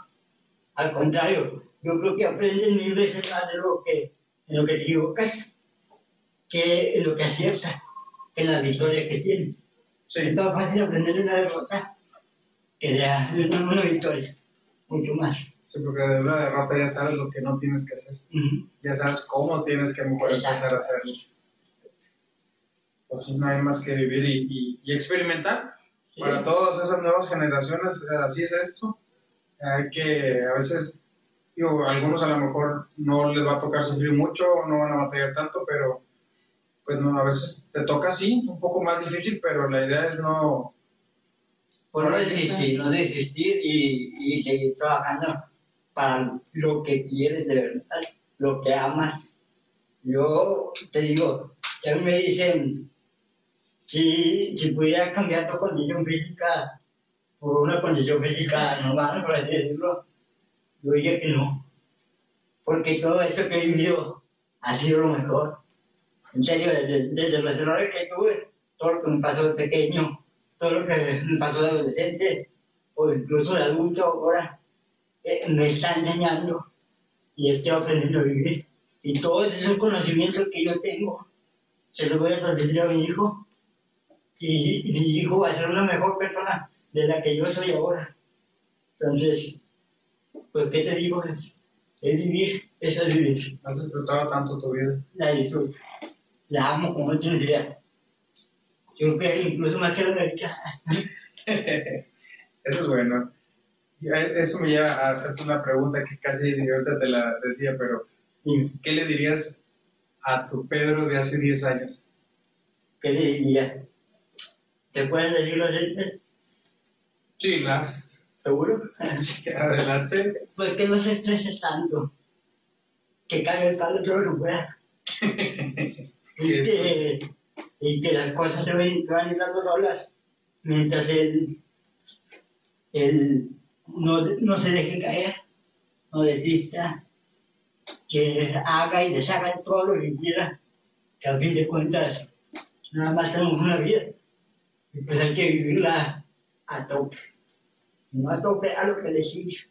Al contrario, yo creo que aprendes mil veces más de lo que, en lo que te equivocas que en lo que aciertas, en las victorias que tienes. Sí, Es más fácil aprender de una derrota que de una, una victoria, mucho más. sí, porque de una derrota ya sabes lo que no tienes que hacer, Ujú. ya sabes cómo tienes que mejor empezar a hacerlo. Pues no hay más que vivir y, y- y experimentar. Sí. Para todas esas nuevas generaciones, así es esto. Hay que, a veces, digo, a algunos a lo mejor no les va a tocar sufrir mucho, no van a batallar tanto, pero pues no, a veces te toca así, un poco más difícil, pero la idea es no, Por no desistir, no desistir y, y seguir trabajando para lo que quieres de verdad, lo que amas. Yo te digo, si a mí me dicen, si, si pudieras cambiar tu condición física por una condición física normal, por así decirlo, yo diría que no. Porque todo esto que he vivido ha sido lo mejor. En serio, desde, desde los errores que tuve, todo lo que me pasó de pequeño, todo lo que me pasó de adolescente o incluso de adulto ahora, eh, me está enseñando y estoy aprendiendo a vivir. Y todos esos conocimientos que yo tengo, se los voy a transmitir a mi hijo y, y mi hijo va a ser una mejor persona de la que yo soy ahora. Entonces, pues, ¿qué te digo? Es, es vivir, eso es vivir. has disfrutado tanto tu vida. La disfruto. La amo como no tienes idea. Yo creo que incluso más que la América. Eso es bueno. Eso me lleva a hacerte una pregunta que casi ahorita te la decía, pero ¿qué le dirías a tu Pedro de hace 10 años? ¿Qué le diría? ¿Te pueden decir los Sí, las. ¿Seguro? Sí, adelante. Pues que no se estrese tanto. Que caiga el palo todo lo pueda. y, que, y que las cosas se van, van dando solas mientras él, él no, no se deje caer, no desista, que haga y deshaga todo lo que quiera, que a fin de cuentas nada más tenemos una vida pues hay que vivirla a tope, no a tope a lo que decís,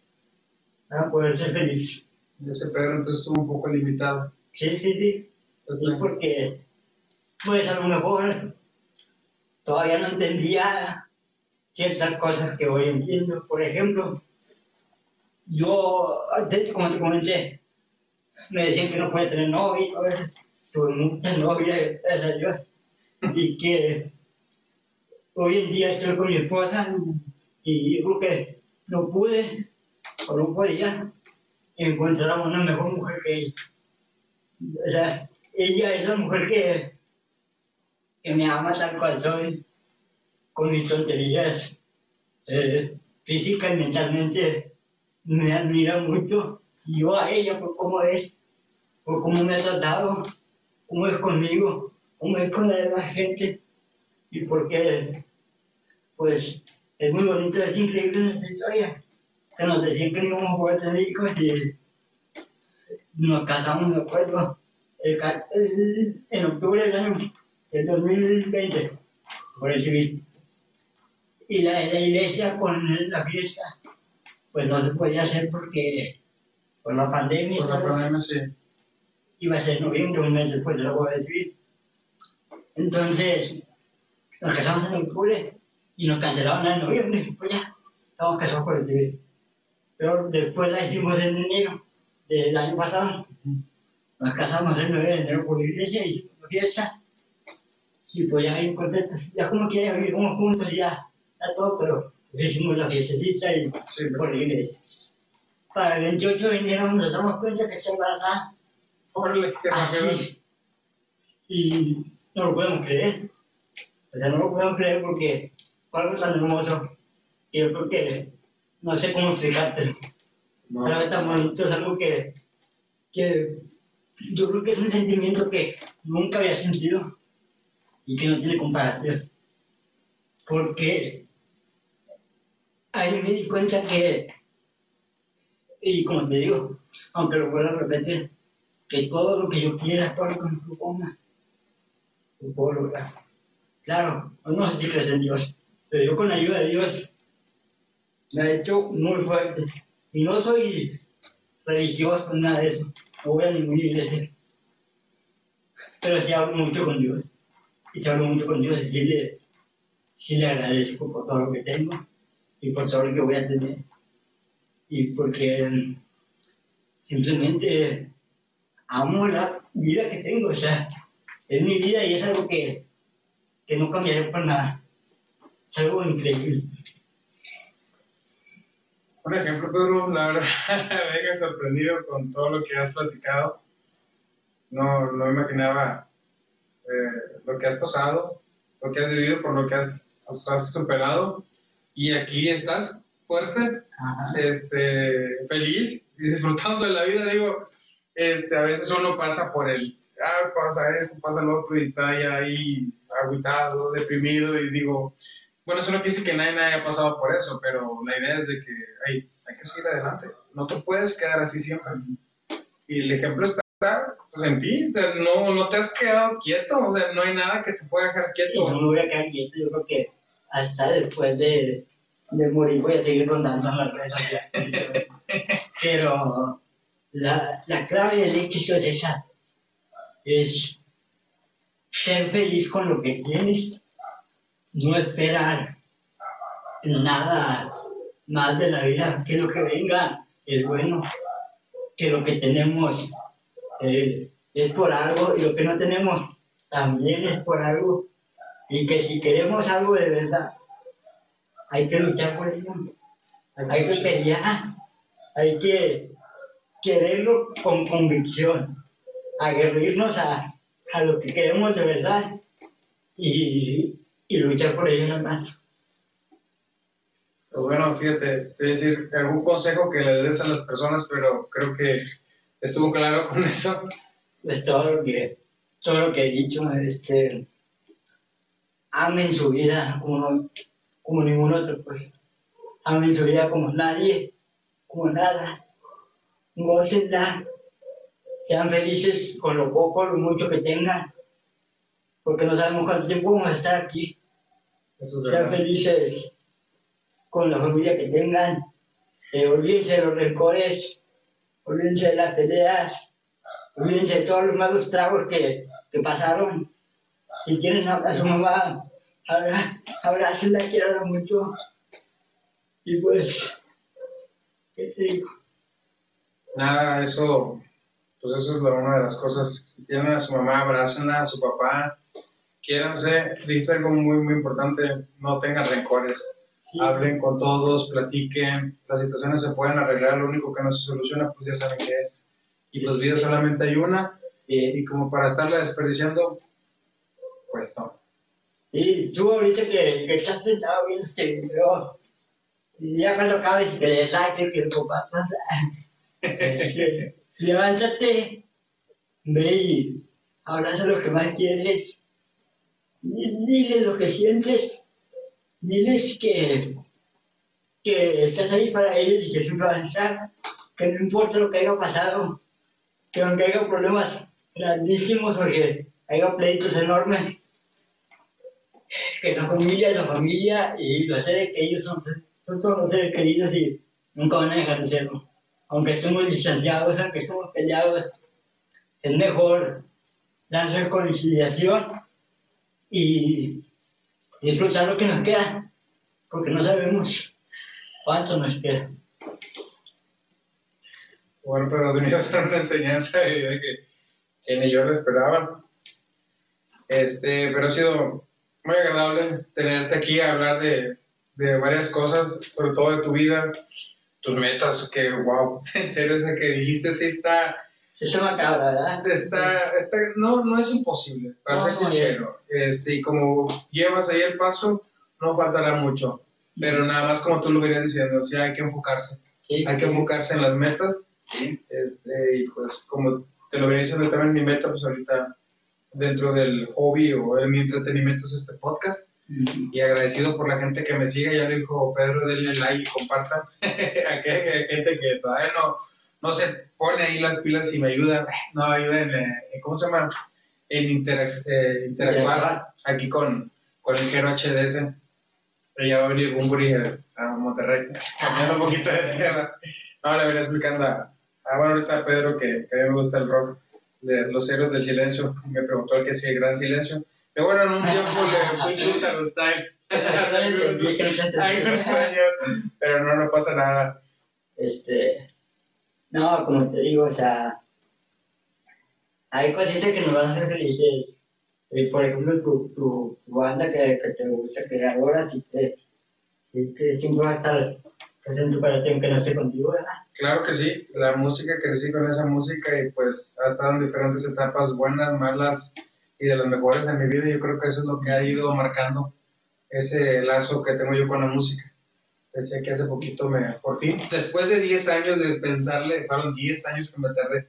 para poder ser feliz. Ese Pedro entonces estuvo un poco limitado. Sí, sí, sí. Y porque, pues a lo mejor todavía no entendía ciertas cosas que hoy entiendo. Por ejemplo, yo, como te comenté, me decían que no puede tener novia todo eso. Tuve muchas novias, gracias a Dios. Y que hoy en día estoy con mi esposa y yo que no pude o no podía encontrar una mejor mujer que ella. O sea, ella es la mujer que, que me ama tal cual soy, con mis tonterías eh, física y mentalmente, me admira mucho. Y yo a ella por cómo es, por cómo me ha tratado, cómo es conmigo, cómo es con la demás gente, y porque, pues, es muy bonito, es increíble nuestra historia, que nos decían que no íbamos a hijos y nos casamos, me acuerdo, en octubre del año del 2020, por el civil. Y la, la iglesia con la fiesta, pues no se podía hacer porque por la pandemia. Por la pandemia, sí. Iba a ser noviembre, un mes después de la boda de civil. Entonces, nos casamos en octubre y nos cancelaron en noviembre, pues ya, estamos casados por el civil. Pero después la hicimos en enero del año pasado nos casamos el 9 de enero por la iglesia y por fiesta. Y pues ya bien contentos. Ya como que ya vivimos juntos, ya está todo, pero hicimos la fiestecita y sí, por la iglesia. Para el 28 de enero nos damos cuenta que estoy embarazada. Así. Y no lo podemos creer. O sea, no lo podemos creer porque fue algo tan hermoso. Y yo creo que no sé cómo explicarte. No. Pero es tan bonito, es algo que, que yo creo que es un sentimiento que nunca había sentido y que no tiene comparación. Porque ahí me di cuenta que, y como te digo, aunque lo vuelva a repetir, que todo lo que yo quiera, todo lo que me proponga, lo puedo lograr. Claro, no sé si crees en Dios, pero yo con la ayuda de Dios me ha hecho muy fuerte. Y no soy religioso, nada de eso no voy a ninguna iglesia. Pero sí hablo mucho con Dios. Y si hablo mucho con Dios y sí le, sí le agradezco por todo lo que tengo y por todo lo que voy a tener. Y porque mm, simplemente amo la vida que tengo. O sea, es mi vida y es algo que, que no cambiaré por nada. Es algo increíble. Por ejemplo, Pedro, la verdad me he sorprendido con todo lo que has platicado. No, no imaginaba eh, lo que has pasado, lo que has vivido, por lo que has, superado. Y aquí estás fuerte, este, feliz y disfrutando de la vida. Digo, este, a veces uno pasa por el, ah, pasa esto, pasa lo otro y está ahí deprimido y digo, bueno, eso no quiere decir que nadie, haya pasado por eso, pero la idea es de que hay, hay que seguir adelante. No te puedes quedar así siempre. Y el ejemplo está pues, en ti. no, no te has quedado quieto. O sea, no hay nada que te pueda dejar quieto. no me voy a quedar quieto. Yo creo que hasta después de, de morir voy a seguir rondando en las redes pero la, la clave del éxito es esa. Es ser feliz con lo que tienes no esperar nada más de la vida, que lo que venga es bueno, que lo que tenemos eh, es por algo y lo que no tenemos también es por algo, y que si queremos algo de verdad, hay que luchar por ello. hay que pelear, hay que quererlo con convicción, aguerrirnos a, a lo que queremos de verdad y, y luchar por ello nada más. Pues bueno, fíjate, te voy a decir algún consejo que le des a las personas, pero creo que estuvo claro con eso. Pues todo lo que, todo lo que he dicho, este, amen su vida como, no- como ningún otro, pues. Amen su vida como nadie, como nada. Gócenla. Sean felices con lo poco, lo mucho que tengan. Porque no sabemos cuánto tiempo vamos a estar aquí. Eso es Sean verdad. felices con la familia que tengan. Eh, olvídense de los rencores, olvídense de las peleas, olvídense de todos los malos tragos que, que pasaron. Si tienen a, su mamá, abrácenla, quieran mucho. Y pues, ¿qué te digo? Nada, eso, pues eso es la- una de las cosas. Si tienen a su mamá, abrácenla, a su papá, quiéranse. Dice algo muy, muy importante, no tengan rencores. Sí. Hablen con todos, platiquen, las situaciones se pueden arreglar, lo único que no se soluciona, pues ya saben qué es. Y pues vida solamente hay una, y como para estarla desperdiciando, pues no. Y tú ahorita que, que estás sentado viendo este video, y ya cuando acabes y que le saques que el papá pasa, este, levántate, ve y abraza lo que más quieres, diles lo que sientes, diles que, que estás ahí para ellos y que siempre vas a estar, que no importa lo que haya pasado, que aunque haya problemas grandísimos o que haya pleitos enormes, que la familia es la familia y los seres queridos son, son los seres queridos y nunca van a dejar de serlo. Aunque estemos distanciados, aunque estemos peleados, es mejor la reconciliación y disfrutar lo que nos queda, porque no sabemos cuánto nos queda. Bueno, pero fue una enseñanza de que, que ni yo lo esperaba. Este, pero ha sido muy agradable tenerte aquí a hablar de, de varias cosas, sobre todo de tu vida, tus metas, que wow, en serio, esa que dijiste sí está, Eso me acaba, ¿verdad? está, está no, no es imposible, para No, ser sincero. Este, y como llevas ahí el paso, no faltará mucho. Pero nada más como tú lo venías diciendo, sí hay que enfocarse. Sí, Hay que enfocarse en las metas. Este, y pues como te lo venía diciendo también mi meta, pues ahorita dentro del hobby o de mi entretenimiento es este podcast. Y agradecido por la gente que me sigue, ya lo dijo Pedro, denle like y compartan. Hay gente que todavía no, no se pone ahí las pilas y me ayuda. No, ayuden, eh, ¿cómo se llama? En interac- eh, interactuar aquí con, con el Gero HDS. Ya va a venir Bumburi a, a Monterrey. Cambiando un poquito de tema. No, le venía explicando a, a, bueno, ahorita a Pedro que, que a mí me gusta el rock de los héroes del silencio. Me preguntó el que si el gran silencio. Pero bueno, en un tiempo le fui chuta los style. Algunos- años. Pero no, no pasa nada. Este, no, como te digo, o sea, hay cositas que nos van a hacer felices. Por ejemplo, tu, tu, tu banda que, que te gusta, que adoras y que, y que siempre va a estar presente para ti, aunque no esté contigo, ¿verdad? Claro que sí, la música, crecí con esa música y pues ha estado en diferentes etapas, buenas, malas y de las mejores de mi vida. y Yo creo que eso es lo que ha ido marcando ese lazo que tengo yo con la música. Decía que hace poquito me, por fin, después de 10 años de pensarle, fueron 10 años que me tardé,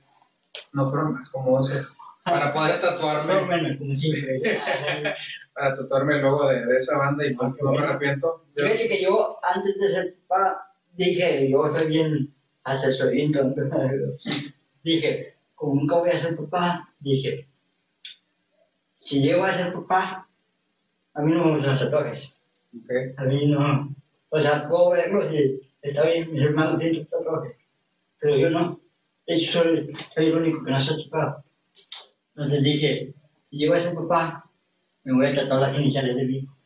no fueron más como 11, para poder tatuarme, menos, como siempre. para tatuarme el logo de, de esa banda y pues, no me arrepiento. Yo- Fíjate que yo, antes de ser papá, dije, yo soy bien, tonto, dije, como nunca voy a ser papá, dije, si llego a ser papá, a mí no me gustan los tatuajes, a mí no, o sea, puedo verlos y está bien, mis hermanos tienen tatuajes, pero yo no, de hecho soy, soy el único que no se ha tatuado. Entonces dije, si llego a ser papá, me voy a tatuar las iniciales de mi hijo.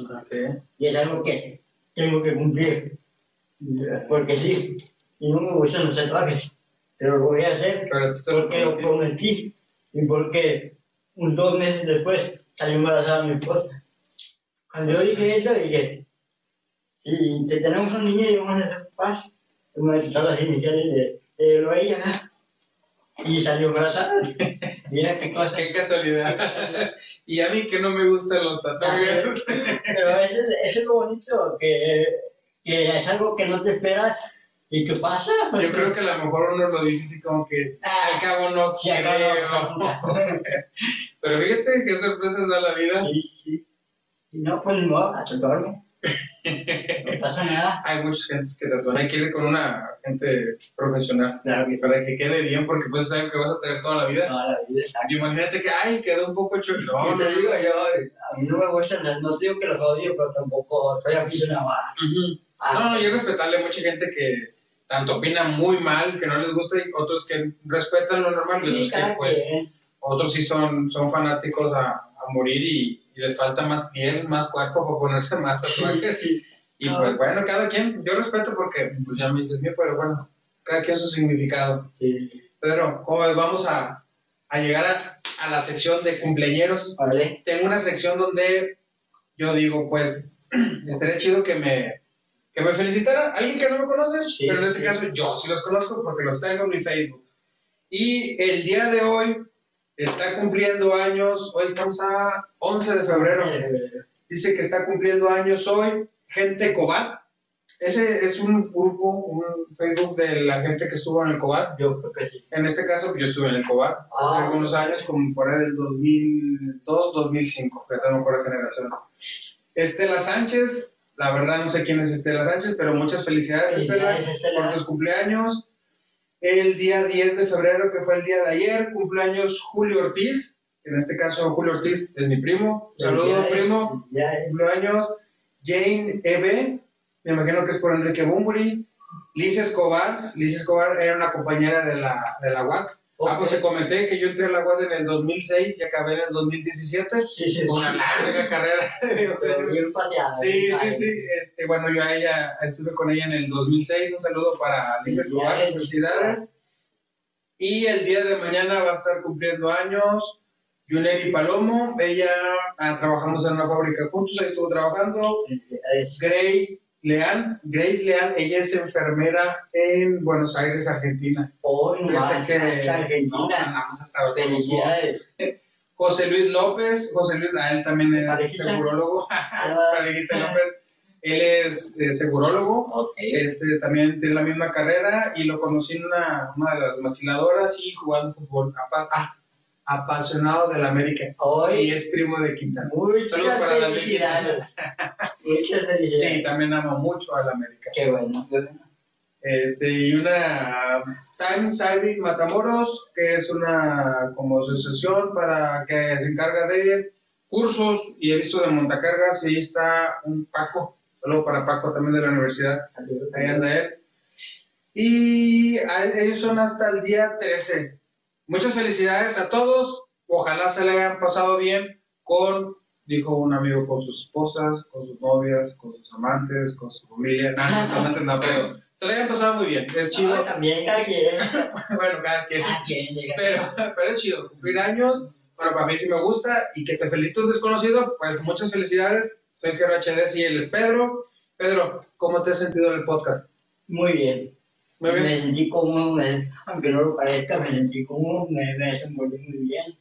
Ok. Y es algo que tengo que cumplir. Porque sí, y no me gustan los tatuajes, pero lo voy a hacer Pero porque lo prometí y porque un dos meses después salió embarazada mi esposa. Cuando yo dije eso, dije, Y te tenemos un niño y vamos a hacer paz. Y me quitó las iniciales de, de lo ella, ¿no? Y salió embarazada. Mira qué cosa. Qué casualidad. y a mí que no me gustan los tatuajes. Pero eso es, eso es lo bonito, que, que es algo que no te esperas y que pasa. Yo creo que a lo mejor uno lo dice así como que al cabo no no, Pero fíjate qué sorpresas da la vida. Sí, sí. Y no, pues no, a tatuarme. No pasa nada. Hay muchas gentes que tatúan. Hay que ir con una gente profesional Claro para que quede bien, porque pues es algo que vas a tener toda la vida. no, la vida Y imagínate que, ay, quedó un poco hecho. No, No, digo yo, a mí no me gustan, no digo que los odio, pero tampoco soy aficionado a... Ujú. a- No, no, y es respetable. Hay mucha gente que tanto opina muy mal, que no les gusta, y otros que respetan lo normal, y otros que pues, otros sí son, son fanáticos a, a morir y, y les falta más piel, más cuerpo para ponerse más tatuajes. Sí, Y No. pues bueno, cada quien, yo respeto porque pues ya me dices mío, pero bueno, cada quien su significado. sí. Pedro, ¿cómo ves? Vamos a, a llegar a, a la sección de cumpleañeros. Vale. Tengo una sección donde yo digo, pues, estaría chido que me, que me felicitara alguien que no me conoce, Sí, pero en este sí. caso yo sí los conozco porque los tengo en mi Facebook. Y el día de hoy está cumpliendo años, hoy estamos a 11 de febrero. Dice que está cumpliendo años hoy Gente Cobar. Ese es un grupo, un Facebook de la gente que estuvo en el Cobar. Yo creo que sí. En este caso, yo estuve en el Cobar hace Ah. algunos años, como por ahí del 2002, 2005, fíjate, no por la generación. Estela Sánchez, la verdad no sé quién es Estela Sánchez, pero muchas felicidades, Estela, Felicidades, Estela. por tus cumpleaños. El día 10 de febrero, que fue el día de ayer, cumpleaños Julio Ortiz. En este caso, Julio Ortiz es mi primo. Saludos, primo felicidades. cumpleaños, Jane Eve, me imagino que es por Enrique Bumburi, Liz Escobar, Liz Escobar era una compañera de la, de la UAC. Ah, pues te comenté que yo entré a la UAC en el 2006 y acabé en el 2017. Sí, sí, sí. Una larga carrera. O sea, Pero bien paseada, sí, sí, sí. Este, bueno, yo a ella estuve con ella en el 2006. Un saludo para Liz Escobar. Felicidades. Y el día de mañana va a estar cumpliendo años Yuneri Palomo. Ella ah, trabajamos en una fábrica juntos, ahí estuvo trabajando. Grace Leal, Grace Leal, ella es enfermera en Buenos Aires, Argentina. Que hasta Argentina. no, andamos hasta ahora. Felicidades. José Luis López, José Luis, ah, él también es Parejita. segurólogo. Ah, Parejita López, él es eh, segurólogo. Ok. Este, también tiene la misma carrera y lo conocí en una, una de las maquiladoras y jugando fútbol. Ah, apasionado del América. Y Hoy, es primo de Quintana. muchas Saludos para felicidades. Muchas Sí, felicidades. también amo mucho al América. Qué bueno. qué bueno. Este, y una Time Saving Matamoros, que es una como asociación para que se encarga de cursos y he visto de montacargas y ahí está un Paco, saludo para Paco también de la universidad, ahí anda él. Y ellos son hasta el día 13. Muchas felicidades a todos, ojalá se le hayan pasado bien con, dijo un amigo, con sus esposas, con sus novias, con sus amantes, con su familia, no, sus amantes no, pero se le hayan pasado muy bien, es chido, No, también cada quien. bueno, cada quien, Cada quien llega. pero, pero es chido, cumplir años, bueno, para mí sí me gusta, y que te felicite un desconocido, pues muchas felicidades, soy Gero HDS y él es Pedro. Pedro, ¿cómo te has sentido en el podcast? Muy bien. ¿Me sentí cómodo, me- aunque no lo parezca, me sentí cómodo, me, me desenvolví muy bien.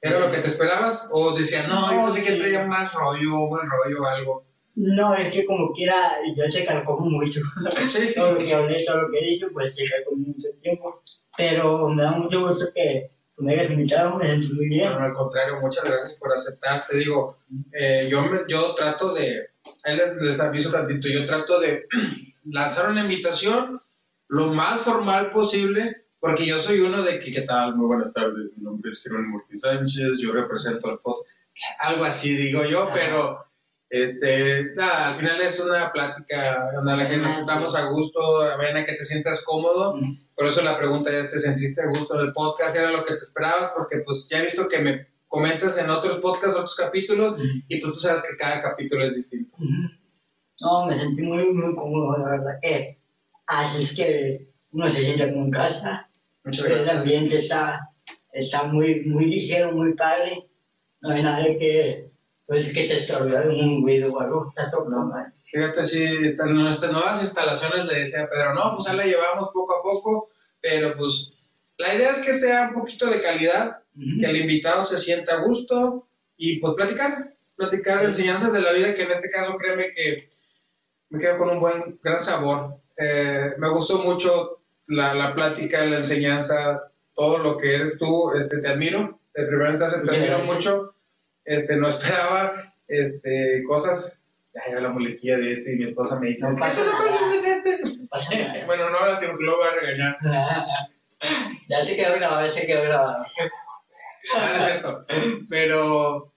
¿Era lo que te esperabas? ¿O decías, no, yo No, pensé que sí. traía más rollo, buen rollo, algo? No, es que como quiera, yo se calcó mucho. Sí. todo lo que hablé, todo lo que he dicho, pues se calcó mucho tiempo. Pero me da mucho gusto que que me hayas invitado, me sentí muy bien. Bueno, al contrario, muchas gracias por aceptar. Te digo, eh, yo, yo trato de, ahí les, les aviso tantito, yo trato de lanzar una invitación lo más formal posible, porque yo soy uno de que, ¿qué tal? Muy buenas tardes, mi nombre es Jerónimo Ortiz Sánchez, yo represento al podcast. Algo así digo yo, pero este, nada, al final es una plática donde la gente nos sentamos a gusto, a ver, a que te sientas cómodo. Por eso la pregunta es, ¿te sentiste a gusto en el podcast? ¿Era lo que te esperabas? Porque pues ya he visto que me comentas en otros podcasts, otros capítulos, y pues tú sabes que cada capítulo es distinto. No, me sentí muy, muy cómodo, la verdad que así es que uno se siente como en casa. Muchas El gracias. ambiente está, está muy, muy ligero, muy padre. No hay nada que, Pues que te estorbaron un ruido o algo, está todo normal. Fíjate, sí, en nuestras nuevas instalaciones le decía Pedro, no, pues ya la llevamos poco a poco, pero pues la idea es que sea un poquito de calidad, que el invitado se sienta a gusto y pues platicar, platicar enseñanzas de la vida, que en este caso créeme que me quedo con un buen, gran sabor. Eh, me gustó mucho la, la plática, la enseñanza, todo lo que eres tú, este, te admiro, de primera instancia te admiro mucho, este, no esperaba este, cosas, ya la muletilla de este y mi esposa me dice, No "Es que pasa tú no conoces en este. Bueno, no ahora sí, porque luego voy a regañar. ya se quedó grabado, ya se quedó grabado. No es cierto. Pero,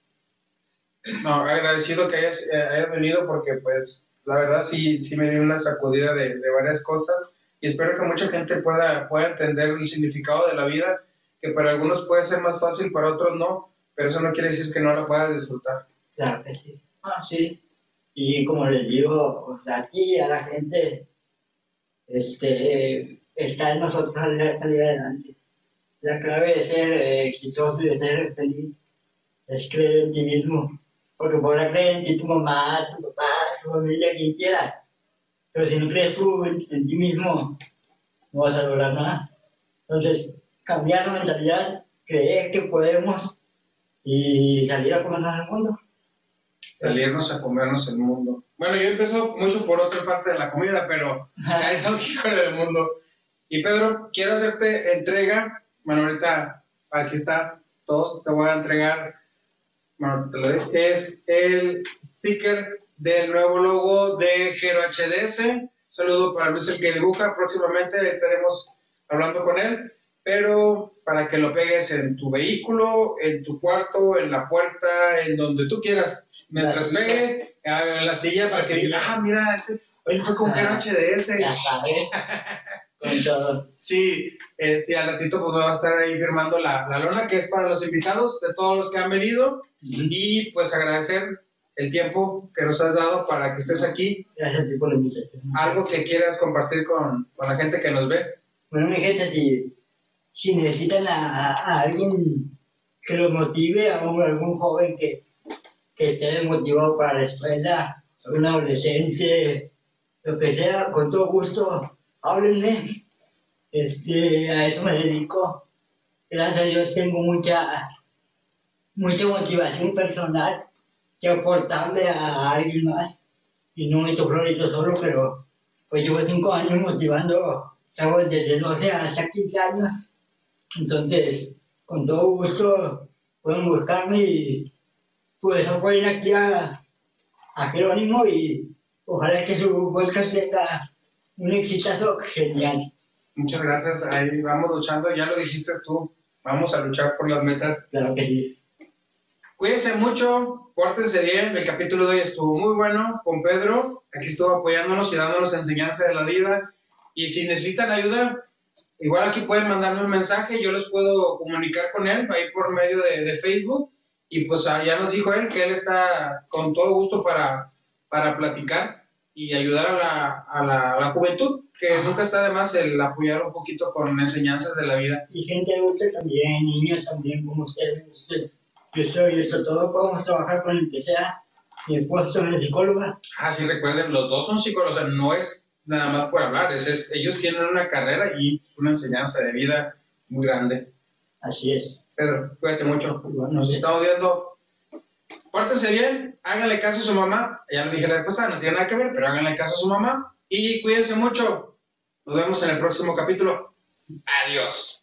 no, agradecido que hayas, eh, hayas venido porque, pues, la verdad sí, sí me dio una sacudida de, de varias cosas y espero que mucha gente pueda, pueda entender el significado de la vida, que para algunos puede ser más fácil, para otros no, pero eso no quiere decir que no la puedas disfrutar. Claro que sí. Ah, sí. Y como les digo, o sea, aquí a la gente, este, está en nosotros salir, salir adelante. La clave de ser eh, exitoso y de ser feliz es creer en ti mismo. Porque podrás creer en ti tu mamá, tu papá, tu familia, quien quieras. Pero si no crees tú en, en ti mismo, no vas a lograr nada. Entonces, cambiar la mentalidad, creer que podemos y salir a comernos el mundo. Salirnos a comernos el mundo. Bueno, yo empiezo mucho por otra parte de la comida, pero Ahí tengo que con el mundo. Y Pedro, quiero hacerte entrega. Bueno, ahorita aquí está todo. Te voy a entregar. Bueno, te lo doy. Es el sticker del nuevo logo de Gero HDS. Saludo para Luis el que dibuja. Próximamente estaremos hablando con él. Pero para que lo pegues en tu vehículo, en tu cuarto, en la puerta, en donde tú quieras. Mientras La pegue, ah, en la silla para que diga, ah, mira, ese, Hoy fue con Gero Ah. HDS. Ya sabes. Con todo. Sí, eh, sí, al ratito pues va a estar ahí firmando la, la lona que es para los invitados de todos los que han venido y pues agradecer el tiempo que nos has dado para que estés aquí. Gracias a ti por la invitación. Algo que quieras compartir con, con la gente que nos ve. Bueno, mi gente, si, si necesitan a, a alguien que los motive, a un- algún joven que, que esté desmotivado para la escuela, un adolescente, lo que sea, con todo gusto, háblenme. Este, a eso me dedico. Gracias a Dios tengo mucha, mucha motivación personal que aportarle a alguien más. Y no me tocó ahorita solo, pero pues llevo cinco años motivando chavos desde 12 hasta 15 años. Entonces, con todo gusto pueden buscarme y pues apoyen aquí a, a Jerónimo y ojalá que su podcast tenga un exitazo genial. Muchas gracias, ahí vamos luchando, ya lo dijiste tú, vamos a luchar por las metas. Claro que sí. Cuídense mucho, pórtense bien, el capítulo de hoy estuvo muy bueno con Pedro, aquí estuvo apoyándonos y dándonos enseñanza de la vida y si necesitan ayuda, igual aquí pueden mandarme un mensaje, yo les puedo comunicar con él ahí por medio de, de Facebook y pues ah, ya nos dijo él que él está con todo gusto para, para platicar y ayudar a la, a la, a la juventud, que nunca está de más el apoyar un poquito con enseñanzas de la vida. Y gente adulta también, niños también, como ustedes. Yo soy esto todo, podemos trabajar con el que sea. Mi esposo es psicóloga. Ah, sí, recuerden, los dos son psicólogos, o sea, no es nada más por hablar, es, es- ellos tienen una carrera y una enseñanza de vida muy grande. Así es. Pedro, cuídate mucho. Nos estamos viendo. Pórtense bien, háganle caso a su mamá. Ya lo dije la vez pasada, no tiene nada que ver, pero háganle caso a su mamá. Y cuídense mucho. Nos vemos en el próximo capítulo. Adiós.